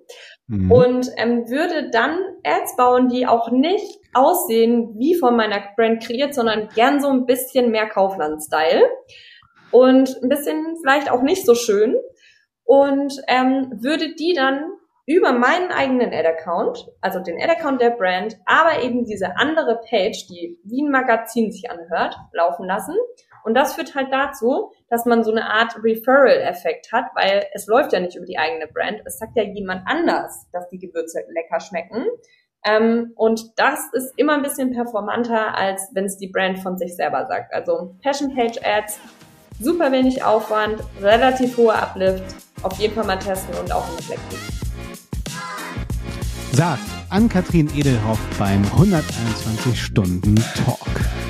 Mhm. Und ähm, würde dann Ads bauen, die auch nicht aussehen wie von meiner Brand kreiert, sondern gern so ein bisschen mehr Kaufland-Style und ein bisschen vielleicht auch nicht so schön und ähm, würde die dann über meinen eigenen Ad-Account, also den Ad-Account der Brand, aber eben diese andere Page, die wie ein Magazin sich anhört, laufen lassen. Und das führt halt dazu, dass man so eine Art Referral-Effekt hat, weil es läuft ja nicht über die eigene Brand. Es sagt ja jemand anders, dass die Gewürze lecker schmecken. Ähm, und das ist immer ein bisschen performanter, als wenn es die Brand von sich selber sagt. Also Passion Page Ads, super wenig Aufwand, relativ hoher Uplift, auf jeden Fall mal testen und auch reflektieren. Sagt Ann-Kathrin Edelhoff beim 121 Stunden Talk.